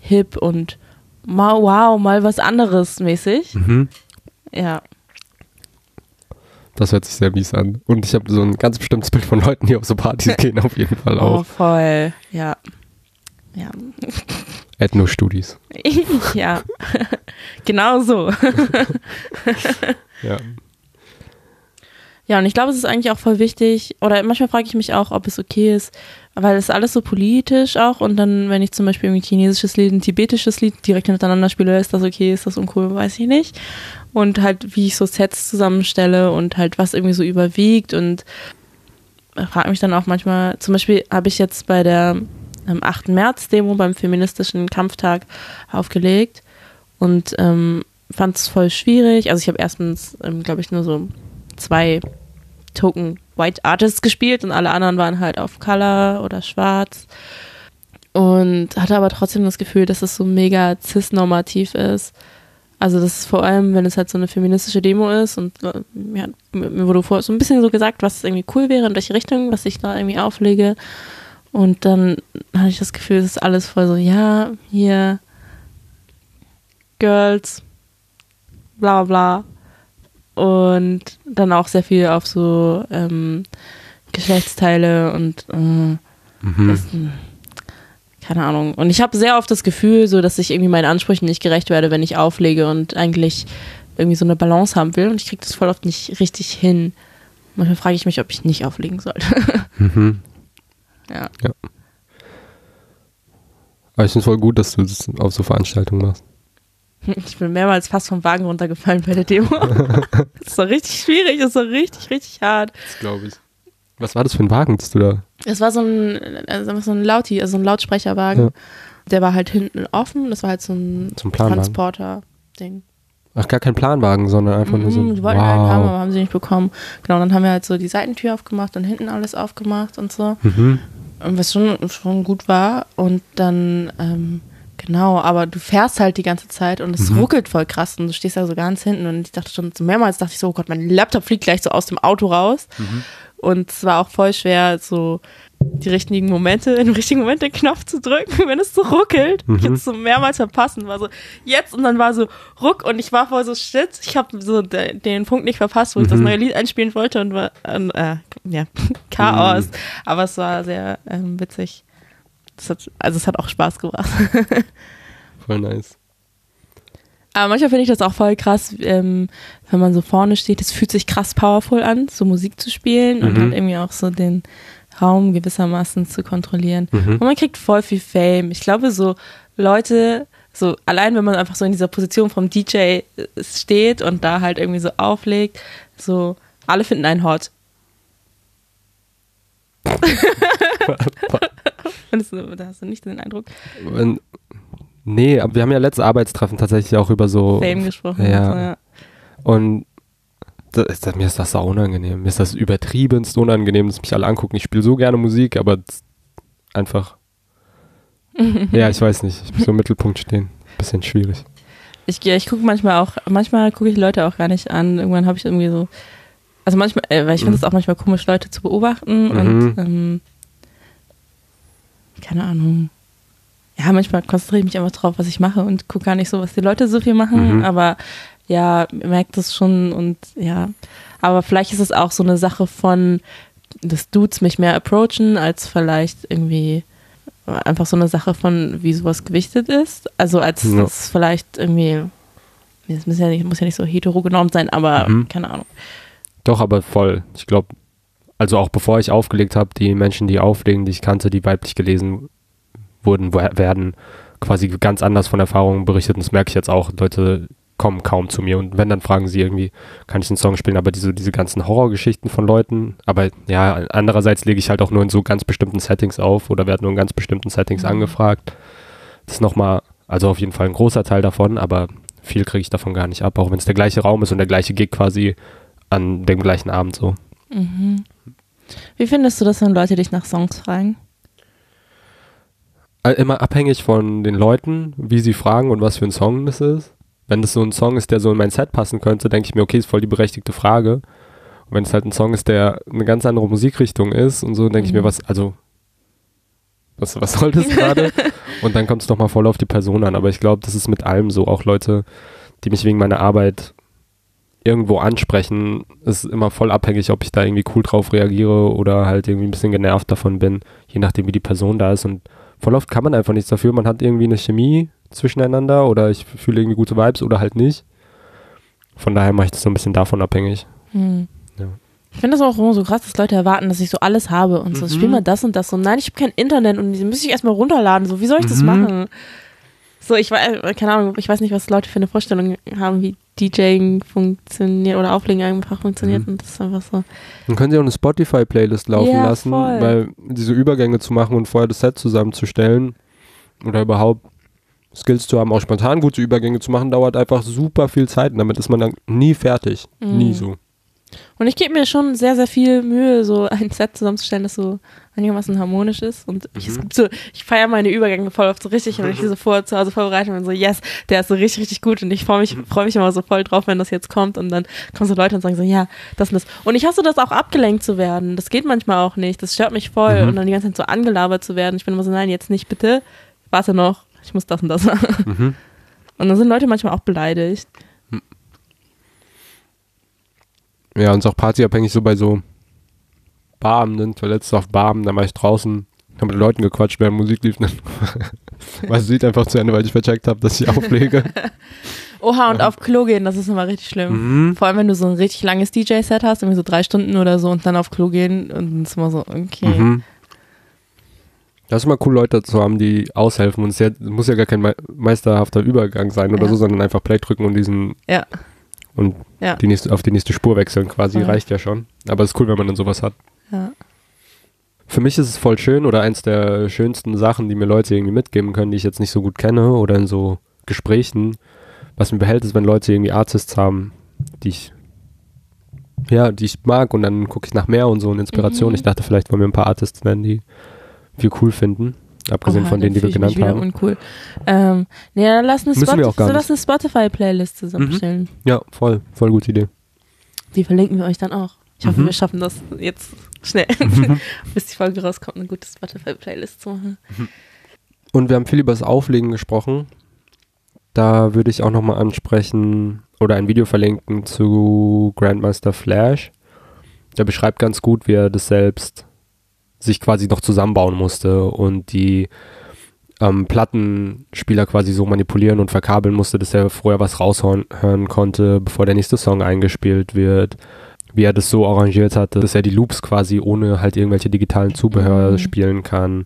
hip und mal, wow, mal was anderes mäßig. Mhm. Ja. Das hört sich sehr mies an. Und ich habe so ein ganz bestimmtes Bild von Leuten, die auf so Partys <laughs> gehen, auf jeden Fall auch. Oh, voll, ja. Ja. Ethno-Studis. <laughs> ja, <laughs> genau so. ja. Ja, und ich glaube, es ist eigentlich auch voll wichtig, oder manchmal frage ich mich auch, ob es okay ist, weil es alles so politisch auch und dann, wenn ich zum Beispiel ein chinesisches Lied, ein tibetisches Lied direkt hintereinander spiele, ist das okay, ist das uncool, weiß ich nicht. Und halt, wie ich so Sets zusammenstelle und halt, was irgendwie so überwiegt und frage mich dann auch manchmal, zum Beispiel habe ich jetzt bei der 8. März Demo beim feministischen Kampftag aufgelegt und ähm, fand es voll schwierig. Also ich habe erstens, ähm, glaube ich, nur so zwei Token White Artists gespielt und alle anderen waren halt auf Color oder Schwarz. Und hatte aber trotzdem das Gefühl, dass es so mega cis-normativ ist. Also das ist vor allem, wenn es halt so eine feministische Demo ist und ja, mir wurde vorher so ein bisschen so gesagt, was irgendwie cool wäre, in welche Richtung, was ich da irgendwie auflege. Und dann hatte ich das Gefühl, es ist alles voll so, ja, hier, Girls, bla bla. Und dann auch sehr viel auf so ähm, Geschlechtsteile und äh, mhm. das, keine Ahnung. Und ich habe sehr oft das Gefühl, so dass ich irgendwie meinen Ansprüchen nicht gerecht werde, wenn ich auflege und eigentlich irgendwie so eine Balance haben will. Und ich kriege das voll oft nicht richtig hin. Manchmal frage ich mich, ob ich nicht auflegen sollte. Mhm. <laughs> Ja. ja. Aber ich finde es voll gut, dass du das auf so Veranstaltungen machst. <laughs> Ich bin mehrmals fast vom Wagen runtergefallen bei der Demo. <laughs> das war richtig schwierig, das war richtig, richtig hart. Das glaube ich. Was war das für ein Wagen, dass du da? Es war so ein, also so ein Lauti, also ein Lautsprecherwagen. Ja. Der war halt hinten offen, das war halt so ein Transporter-Ding. Ach, gar kein Planwagen, sondern einfach mhm, nur so. Mhm, die wollten wow. einen haben, aber haben sie nicht bekommen. Genau, dann haben wir halt so die Seitentür aufgemacht und hinten alles aufgemacht und so. Mhm. Was schon, schon gut war. Und dann, ähm, genau, aber du fährst halt die ganze Zeit und es mhm. ruckelt voll krass und du stehst da so ganz hinten und ich dachte schon mehrmals, dachte ich so, oh Gott, mein Laptop fliegt gleich so aus dem Auto raus. Mhm. Und es war auch voll schwer, so die richtigen Momente, im richtigen Moment den Knopf zu drücken, <laughs> wenn es so ruckelt. Mhm. Ich hätte es so mehrmals verpassen, war so jetzt und dann war so ruck und ich war voll so shit. Ich habe so de, den Punkt nicht verpasst, wo mhm. ich das mhm. neue Lied einspielen wollte und war äh, ja <laughs> Chaos. Mhm. Aber es war sehr ähm, witzig. Hat, also es hat auch Spaß gemacht. <laughs> voll nice. Aber manchmal finde ich das auch voll krass, ähm, wenn man so vorne steht. Es fühlt sich krass powerful an, so Musik zu spielen mhm. und halt irgendwie auch so den Raum gewissermaßen zu kontrollieren. Mhm. Und man kriegt voll viel Fame. Ich glaube, so Leute, so allein wenn man einfach so in dieser Position vom DJ äh, steht und da halt irgendwie so auflegt, so alle finden einen hot. <laughs> du, da hast du nicht den Eindruck? Nee, aber wir haben ja letztes Arbeitstreffen tatsächlich auch über so Fame gesprochen. Ja. Also, ja. Und das, das, mir ist das sau unangenehm. Mir ist das übertriebenst unangenehm, dass mich alle angucken. Ich spiele so gerne Musik, aber einfach. <laughs> ja, ich weiß nicht. Ich muss so im Mittelpunkt stehen. Bisschen schwierig. Ich, ich gucke manchmal auch, manchmal gucke ich Leute auch gar nicht an. Irgendwann habe ich irgendwie so. Also manchmal, äh, weil ich finde es mhm. auch manchmal komisch, Leute zu beobachten mhm. und ähm, keine Ahnung. Ja, manchmal konzentriere ich mich einfach drauf, was ich mache und gucke gar nicht so, was die Leute so viel machen, mhm. aber ja, merkt es schon und ja. Aber vielleicht ist es auch so eine Sache von, dass Dudes mich mehr approachen, als vielleicht irgendwie einfach so eine Sache von, wie sowas gewichtet ist. Also als ja. es vielleicht irgendwie, es muss ja nicht, muss ja nicht so heterogenormt sein, aber mhm. keine Ahnung. Doch, aber voll. Ich glaube, also auch bevor ich aufgelegt habe, die Menschen, die auflegen, die ich kannte, die weiblich gelesen wurden, werden, quasi ganz anders von Erfahrungen berichtet. Und das merke ich jetzt auch. Leute kommen kaum zu mir. Und wenn, dann fragen sie irgendwie, kann ich einen Song spielen? Aber diese, diese ganzen Horrorgeschichten von Leuten, aber ja, andererseits lege ich halt auch nur in so ganz bestimmten Settings auf oder werde nur in ganz bestimmten Settings Mhm. angefragt. Das ist nochmal, also auf jeden Fall ein großer Teil davon, aber viel kriege ich davon gar nicht ab, auch wenn es der gleiche Raum ist und der gleiche Gig quasi an dem gleichen Abend so. Mhm. Wie findest du das, wenn Leute dich nach Songs fragen? Äh, Immer abhängig von den Leuten, wie sie fragen und was für ein Song das ist. Wenn das so ein Song ist, der so in mein Set passen könnte, denke ich mir, okay, ist voll die berechtigte Frage. Und wenn es halt ein Song ist, der eine ganz andere Musikrichtung ist und so, denke ich mir, Mhm. was, also, was, was soll das <laughs> gerade? und dann kommt es nochmal voll auf die Person an. Aber ich glaube, das ist mit allem so. Auch Leute, die mich wegen meiner Arbeit irgendwo ansprechen, ist immer voll abhängig, ob ich da irgendwie cool drauf reagiere oder halt irgendwie ein bisschen genervt davon bin, je nachdem, wie die Person da ist. Und voll oft kann man einfach nichts dafür. Man hat irgendwie eine Chemie zwischeneinander oder ich fühle irgendwie gute Vibes oder halt nicht. Von daher mache ich das so ein bisschen davon abhängig. Hm. Ja. Ich finde das auch immer so krass, dass Leute erwarten, dass ich so alles habe und so, Mhm. spiel mal das und das. Und nein, ich habe kein Internet und die müsste ich erstmal runterladen. So, wie soll ich das Mhm. machen? So, ich weiß, keine Ahnung, ich weiß nicht, was Leute für eine Vorstellung haben, wie DJing funktioniert oder Auflegen einfach funktioniert. Mhm. Und das ist einfach so. Dann können Sie auch eine Spotify-Playlist laufen Ja, lassen, voll. weil diese Übergänge zu machen und vorher das Set zusammenzustellen oder überhaupt Skills zu haben, auch spontan gute Übergänge zu machen, dauert einfach super viel Zeit und damit ist man dann nie fertig. Mhm. Nie so. Und ich gebe mir schon sehr, sehr viel Mühe, so ein Set zusammenzustellen, das so einigermaßen harmonisch ist. Und ich, Mhm. so, ich feiere meine Übergänge voll oft so richtig, und wenn ich die so <laughs> vor zu Hause vorbereite und bin so, yes, der ist so richtig, richtig gut. Und ich freue mich, freue mich immer so voll drauf, wenn das jetzt kommt. Und dann kommen so Leute und sagen so, ja, das und das. Und ich hasse das auch abgelenkt zu werden. Das geht manchmal auch nicht. Das stört mich voll. Mhm. Und dann die ganze Zeit so angelabert zu werden. Ich bin immer so, nein, jetzt nicht, bitte. Warte noch. Ich muss das und das machen. Mhm. <laughs> Und dann sind Leute manchmal auch beleidigt. Ja, und ist auch partyabhängig so bei so Barabenden, zuletzt auf Barabend, da war ich draußen, hab mit Leuten gequatscht, während Musik lief, dann <laughs> war das Lied einfach zu Ende, weil ich vercheckt habe, dass ich auflege. <laughs> Oha, und auf Klo gehen, das ist immer richtig schlimm. mhm. Vor allem, wenn du so ein richtig langes DJ-Set hast, irgendwie so drei Stunden oder so und dann auf Klo gehen und dann ist immer so, okay. Mhm. Das ist immer cool, Leute zu haben, die aushelfen. Und es ja- muss ja gar kein me meisterhafter Übergang sein oder Ja. so, sondern einfach Play drücken und diesen Ja. Und Ja. die nächste, auf die nächste Spur wechseln quasi, Voll. reicht ja schon. Aber es ist cool, wenn man dann sowas hat. Ja. Für mich ist es voll schön oder eins der schönsten Sachen, die mir Leute irgendwie mitgeben können, die ich jetzt nicht so gut kenne oder in so Gesprächen. Was mir behält, ist, wenn Leute irgendwie Artists haben, die ich ja, die ich mag und dann gucke ich nach mehr und so und Inspiration. Mhm. Ich dachte, vielleicht wollen wir ein paar Artists nennen, die wir cool finden. Abgesehen Oha, von denen, die wir genannt haben. uncool. Ähm, nee, dann lass eine, gar so lass eine Spotify-Playlist zusammenstellen. Ja, voll, voll gute Idee. Die verlinken wir euch dann auch. Ich hoffe, Mhm. wir schaffen das jetzt schnell, <laughs> bis die Folge rauskommt, eine gute Spotify-Playlist zu machen. Und wir haben viel über das Auflegen gesprochen. Da würde ich auch nochmal ansprechen oder ein Video verlinken zu Grandmaster Flash. Der beschreibt ganz gut, wie er das selbst sich quasi noch zusammenbauen musste und die ähm, Plattenspieler quasi so manipulieren und verkabeln musste, dass er vorher was raushören hören konnte, bevor der nächste Song eingespielt wird. Wie er das so arrangiert hatte, dass er die Loops quasi ohne halt irgendwelche digitalen Zubehör Mhm. spielen kann.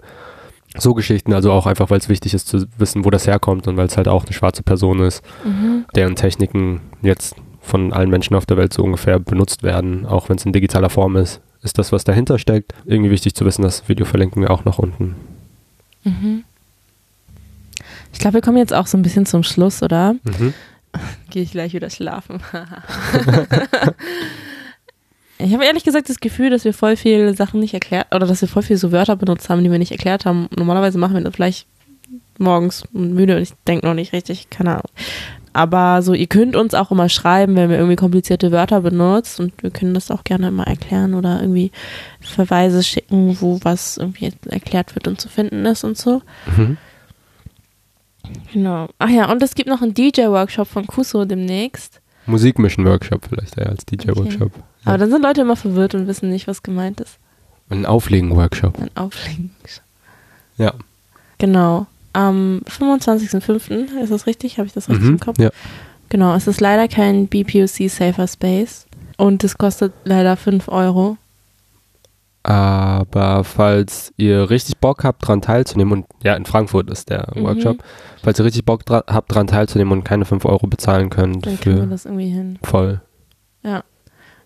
So Geschichten, also auch einfach, weil es wichtig ist zu wissen, wo das herkommt und weil es halt auch eine schwarze Person ist, Mhm. deren Techniken jetzt von allen Menschen auf der Welt so ungefähr benutzt werden, auch wenn es in digitaler Form ist. Ist das, was dahinter steckt, irgendwie wichtig zu wissen, das Video verlinken wir auch noch unten. Mhm. Ich glaube, wir kommen jetzt auch so ein bisschen zum Schluss, oder? Mhm. <laughs> Gehe ich gleich wieder schlafen. <laughs> ich habe ehrlich gesagt das Gefühl, dass wir voll viele Sachen nicht erklärt, oder dass wir voll viele so Wörter benutzt haben, die wir nicht erklärt haben. Normalerweise machen wir das vielleicht morgens und müde und ich denke noch nicht richtig, keine Ahnung. Aber so, ihr könnt uns auch immer schreiben, wenn wir irgendwie komplizierte Wörter benutzt und wir können das auch gerne mal erklären oder irgendwie Verweise schicken, wo was irgendwie erklärt wird und zu finden ist und so. Mhm. Genau. Ach ja, und es gibt noch einen DJ-Workshop von Kuso demnächst. Musikmischen-Workshop vielleicht eher als DJ-Workshop. Ja. Aber dann sind Leute immer verwirrt und wissen nicht, was gemeint ist. Ein Auflegen-Workshop. Ein Auflegen. Ja. Genau. Am 25.05. ist das richtig? Habe ich das richtig Mhm. im Kopf? ja. Genau. Es ist leider kein BPOC Safer Space. Und es kostet leider 5 Euro. Aber falls ihr richtig Bock habt, dran teilzunehmen, und ja, in Frankfurt ist der Mhm. Workshop, falls ihr richtig Bock dra habt, dran teilzunehmen und keine 5 Euro bezahlen könnt, Dann kriegen wir das irgendwie hin. voll.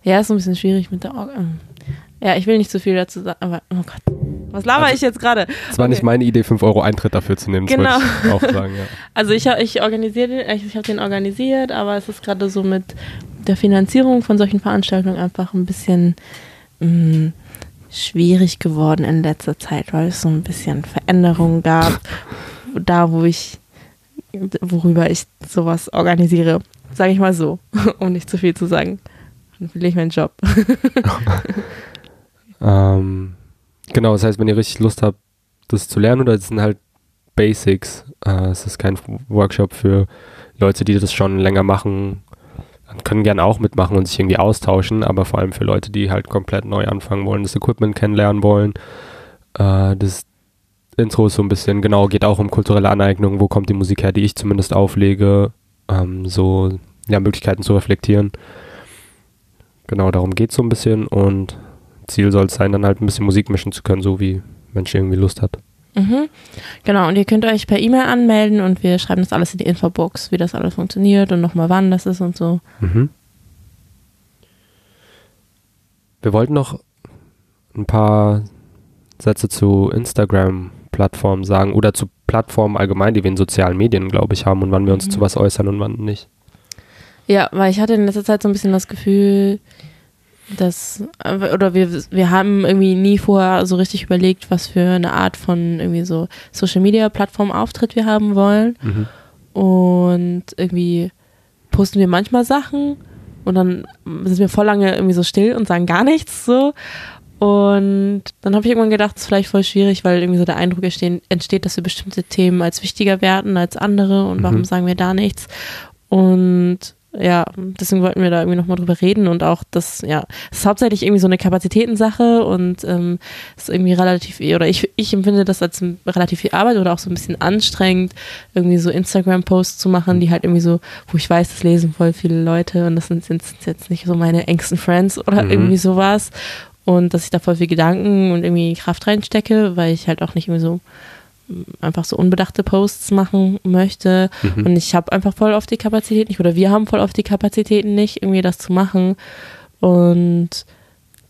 Ja, ist so ein bisschen schwierig mit der Org. ähm. Ja, ich will nicht zu viel dazu sagen, aber oh Gott. Was laber Also- ich jetzt gerade? Es war Okay. nicht meine Idee, 5 Euro Eintritt dafür zu nehmen, Genau. ich auch sagen, ja. <laughs> Also ich, ich organisiere den, ich, ich habe den organisiert, aber es ist gerade so mit der Finanzierung von solchen Veranstaltungen einfach ein bisschen mh, schwierig geworden in letzter Zeit, weil es so ein bisschen Veränderungen gab, <laughs> da wo ich, worüber ich sowas organisiere. Sage ich mal so, <laughs> um nicht zu viel zu sagen. Dann verliere ich meinen Job. Ähm, genau, das heißt, wenn ihr richtig Lust habt, das zu lernen, oder es sind halt Basics, äh, es ist kein Workshop für Leute, die das schon länger machen, können gerne auch mitmachen und sich irgendwie austauschen, aber vor allem für Leute, die halt komplett neu anfangen wollen, das Equipment kennenlernen wollen. Äh, das Intro ist so ein bisschen, genau, geht auch um kulturelle Aneignung, wo kommt die Musik her, die ich zumindest auflege, ähm, so ja, Möglichkeiten zu reflektieren. Genau, darum geht es so ein bisschen und Ziel soll es sein, dann halt ein bisschen Musik mischen zu können, so wie Mensch irgendwie Lust hat. Mhm. Genau, und ihr könnt euch per E-Mail anmelden und wir schreiben das alles in die Infobox, wie das alles funktioniert und nochmal wann das ist und so. Mhm. Wir wollten noch ein paar Sätze zu Instagram-Plattformen sagen oder zu Plattformen allgemein, die wir in sozialen Medien, glaube ich, haben und wann wir uns Mhm. zu was äußern und wann nicht. Ja, weil ich hatte in letzter Zeit so ein bisschen das Gefühl, dass, oder wir, wir haben irgendwie nie vorher so richtig überlegt, was für eine Art von irgendwie so Social Media Plattform Auftritt wir haben wollen. Mhm. Und irgendwie posten wir manchmal Sachen und dann sind wir voll lange irgendwie so still und sagen gar nichts so. Und dann habe ich irgendwann gedacht, es ist vielleicht voll schwierig, weil irgendwie so der Eindruck entstehen, entsteht, dass wir bestimmte Themen als wichtiger werten als andere und warum Mhm. sagen wir da nichts. Und ja, deswegen wollten wir da irgendwie nochmal drüber reden und auch das, ja, es ist hauptsächlich irgendwie so eine Kapazitätensache und ähm, ist irgendwie relativ, oder ich, ich empfinde das als relativ viel Arbeit oder auch so ein bisschen anstrengend, irgendwie so Instagram-Posts zu machen, die halt irgendwie so, wo ich weiß, das lesen voll viele Leute und das sind jetzt, jetzt nicht so meine engsten Friends oder Mhm. irgendwie sowas und dass ich da voll viel Gedanken und irgendwie Kraft reinstecke, weil ich halt auch nicht irgendwie so einfach so unbedachte Posts machen möchte Mhm. und ich habe einfach voll auf die Kapazität nicht oder wir haben voll auf die Kapazitäten nicht, irgendwie das zu machen und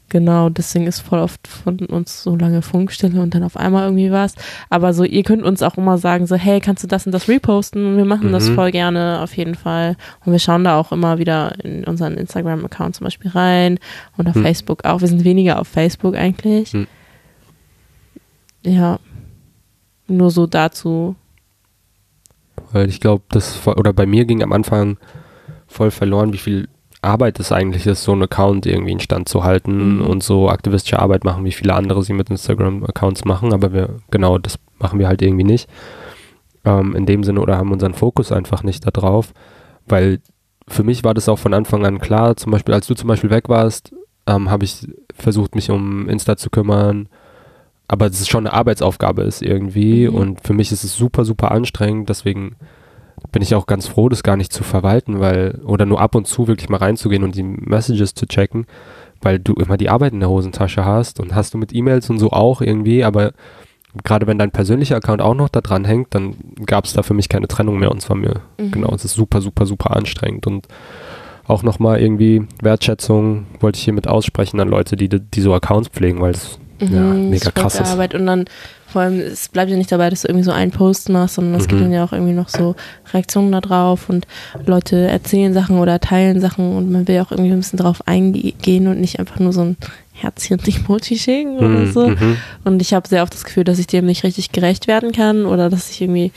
genau, deswegen ist voll oft von uns so lange Funkstille und dann auf einmal irgendwie was. Aber so, ihr könnt uns auch immer sagen, so, hey, kannst du das und das reposten? Und wir machen das Mhm. voll gerne, auf jeden Fall. Und wir schauen da auch immer wieder in unseren Instagram-Account zum Beispiel rein und auf Hm. Facebook auch. Wir sind weniger auf Facebook eigentlich. Hm. Ja. Nur so dazu. Weil ich glaube, das, oder bei mir ging am Anfang voll verloren, wie viel Arbeit es eigentlich ist, so einen Account irgendwie instand zu halten Mhm. und so aktivistische Arbeit machen, wie viele andere sie mit Instagram-Accounts machen, aber wir, genau, das machen wir halt irgendwie nicht. Ähm, in dem Sinne oder haben unseren Fokus einfach nicht da drauf, weil für mich war das auch von Anfang an klar, zum Beispiel, als du zum Beispiel weg warst, ähm, habe ich versucht, mich um Insta zu kümmern, aber es schon eine Arbeitsaufgabe ist irgendwie. Mhm. und für mich ist es super, super anstrengend, deswegen bin ich auch ganz froh, das gar nicht zu verwalten, weil, oder nur ab und zu wirklich mal reinzugehen und die Messages zu checken, weil du immer die Arbeit in der Hosentasche hast und hast du mit E-Mails und so auch irgendwie, aber gerade wenn dein persönlicher Account auch noch da dran hängt, dann gab es da für mich keine Trennung mehr und zwar mir, Mhm. genau, es ist super, super, super anstrengend. Und auch nochmal irgendwie Wertschätzung wollte ich hiermit aussprechen an Leute, die, die so Accounts pflegen, weil es ja, Mhm, mega ist krass. Arbeit und dann vor allem, es bleibt ja nicht dabei, dass du irgendwie so einen Post machst, sondern es gibt Mhm. dann ja auch irgendwie noch so Reaktionen da drauf und Leute erzählen Sachen oder teilen Sachen und man will ja auch irgendwie ein bisschen drauf eingehen und nicht einfach nur so ein Herzchen Emoji schicken oder Mhm, so. mhm. Und ich habe sehr oft das Gefühl, dass ich dem nicht richtig gerecht werden kann oder dass ich irgendwie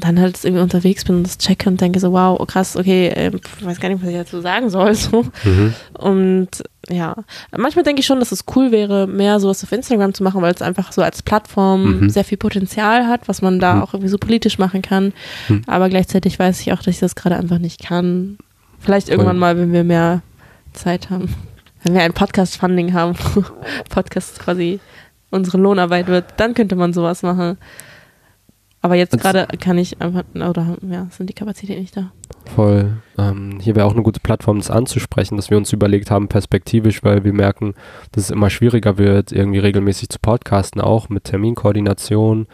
dann halt irgendwie unterwegs bin und das checke und denke so, wow, oh krass, okay, ähm, ich weiß gar nicht, was ich dazu sagen soll. <laughs> So. Mhm. Und ja, manchmal denke ich schon, dass es cool wäre, mehr sowas auf Instagram zu machen, weil es einfach so als Plattform Mhm. sehr viel Potenzial hat, was man da Mhm. auch irgendwie so politisch machen kann. Mhm. Aber gleichzeitig weiß ich auch, dass ich das gerade einfach nicht kann. Vielleicht irgendwann mal, wenn wir mehr Zeit haben. Wenn wir ein Podcast-Funding haben, <laughs> wo Podcast quasi unsere Lohnarbeit wird, dann könnte man sowas machen. Aber jetzt gerade kann ich einfach, oder ja, sind die Kapazitäten nicht da. Voll. Ähm, hier wäre auch eine gute Plattform, das anzusprechen, dass wir uns überlegt haben, perspektivisch, weil wir merken, dass es immer schwieriger wird, irgendwie regelmäßig zu podcasten, auch mit Terminkoordination.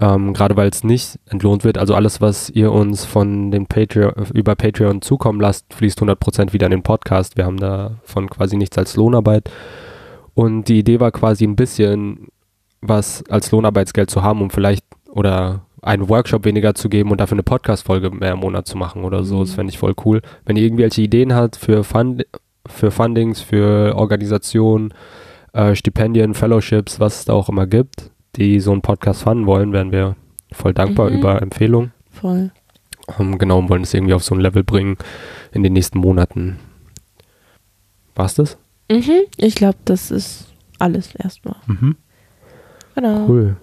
Ähm, Gerade weil es nicht entlohnt wird. Also alles, was ihr uns von den Patreon, über Patreon zukommen lasst, fließt 100% wieder in den Podcast. Wir haben davon quasi nichts als Lohnarbeit. Und die Idee war quasi ein bisschen was als Lohnarbeitsgeld zu haben, um vielleicht oder einen Workshop weniger zu geben und dafür eine Podcast-Folge mehr im Monat zu machen oder so. Das Mhm. fände ich voll cool. Wenn ihr irgendwelche Ideen habt für, Fund für Fundings, für Organisationen, äh, Stipendien, Fellowships, was es da auch immer gibt, die so einen Podcast fanden wollen, wären wir voll dankbar Mhm. über Empfehlungen. Voll. Ähm, genau, und wollen es irgendwie auf so ein Level bringen in den nächsten Monaten. War's das? Mhm. Ich glaube, das ist alles erstmal. Mhm. Genau. Cool.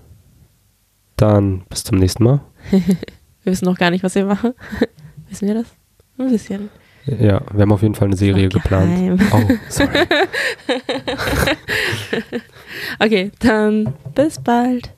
Dann bis zum nächsten Mal. <laughs> Wir wissen noch gar nicht, was wir machen. <laughs> wissen wir das? Ein bisschen. Ja, wir haben auf jeden Fall eine Serie geplant. Oh, sorry. <laughs> Okay, dann bis bald.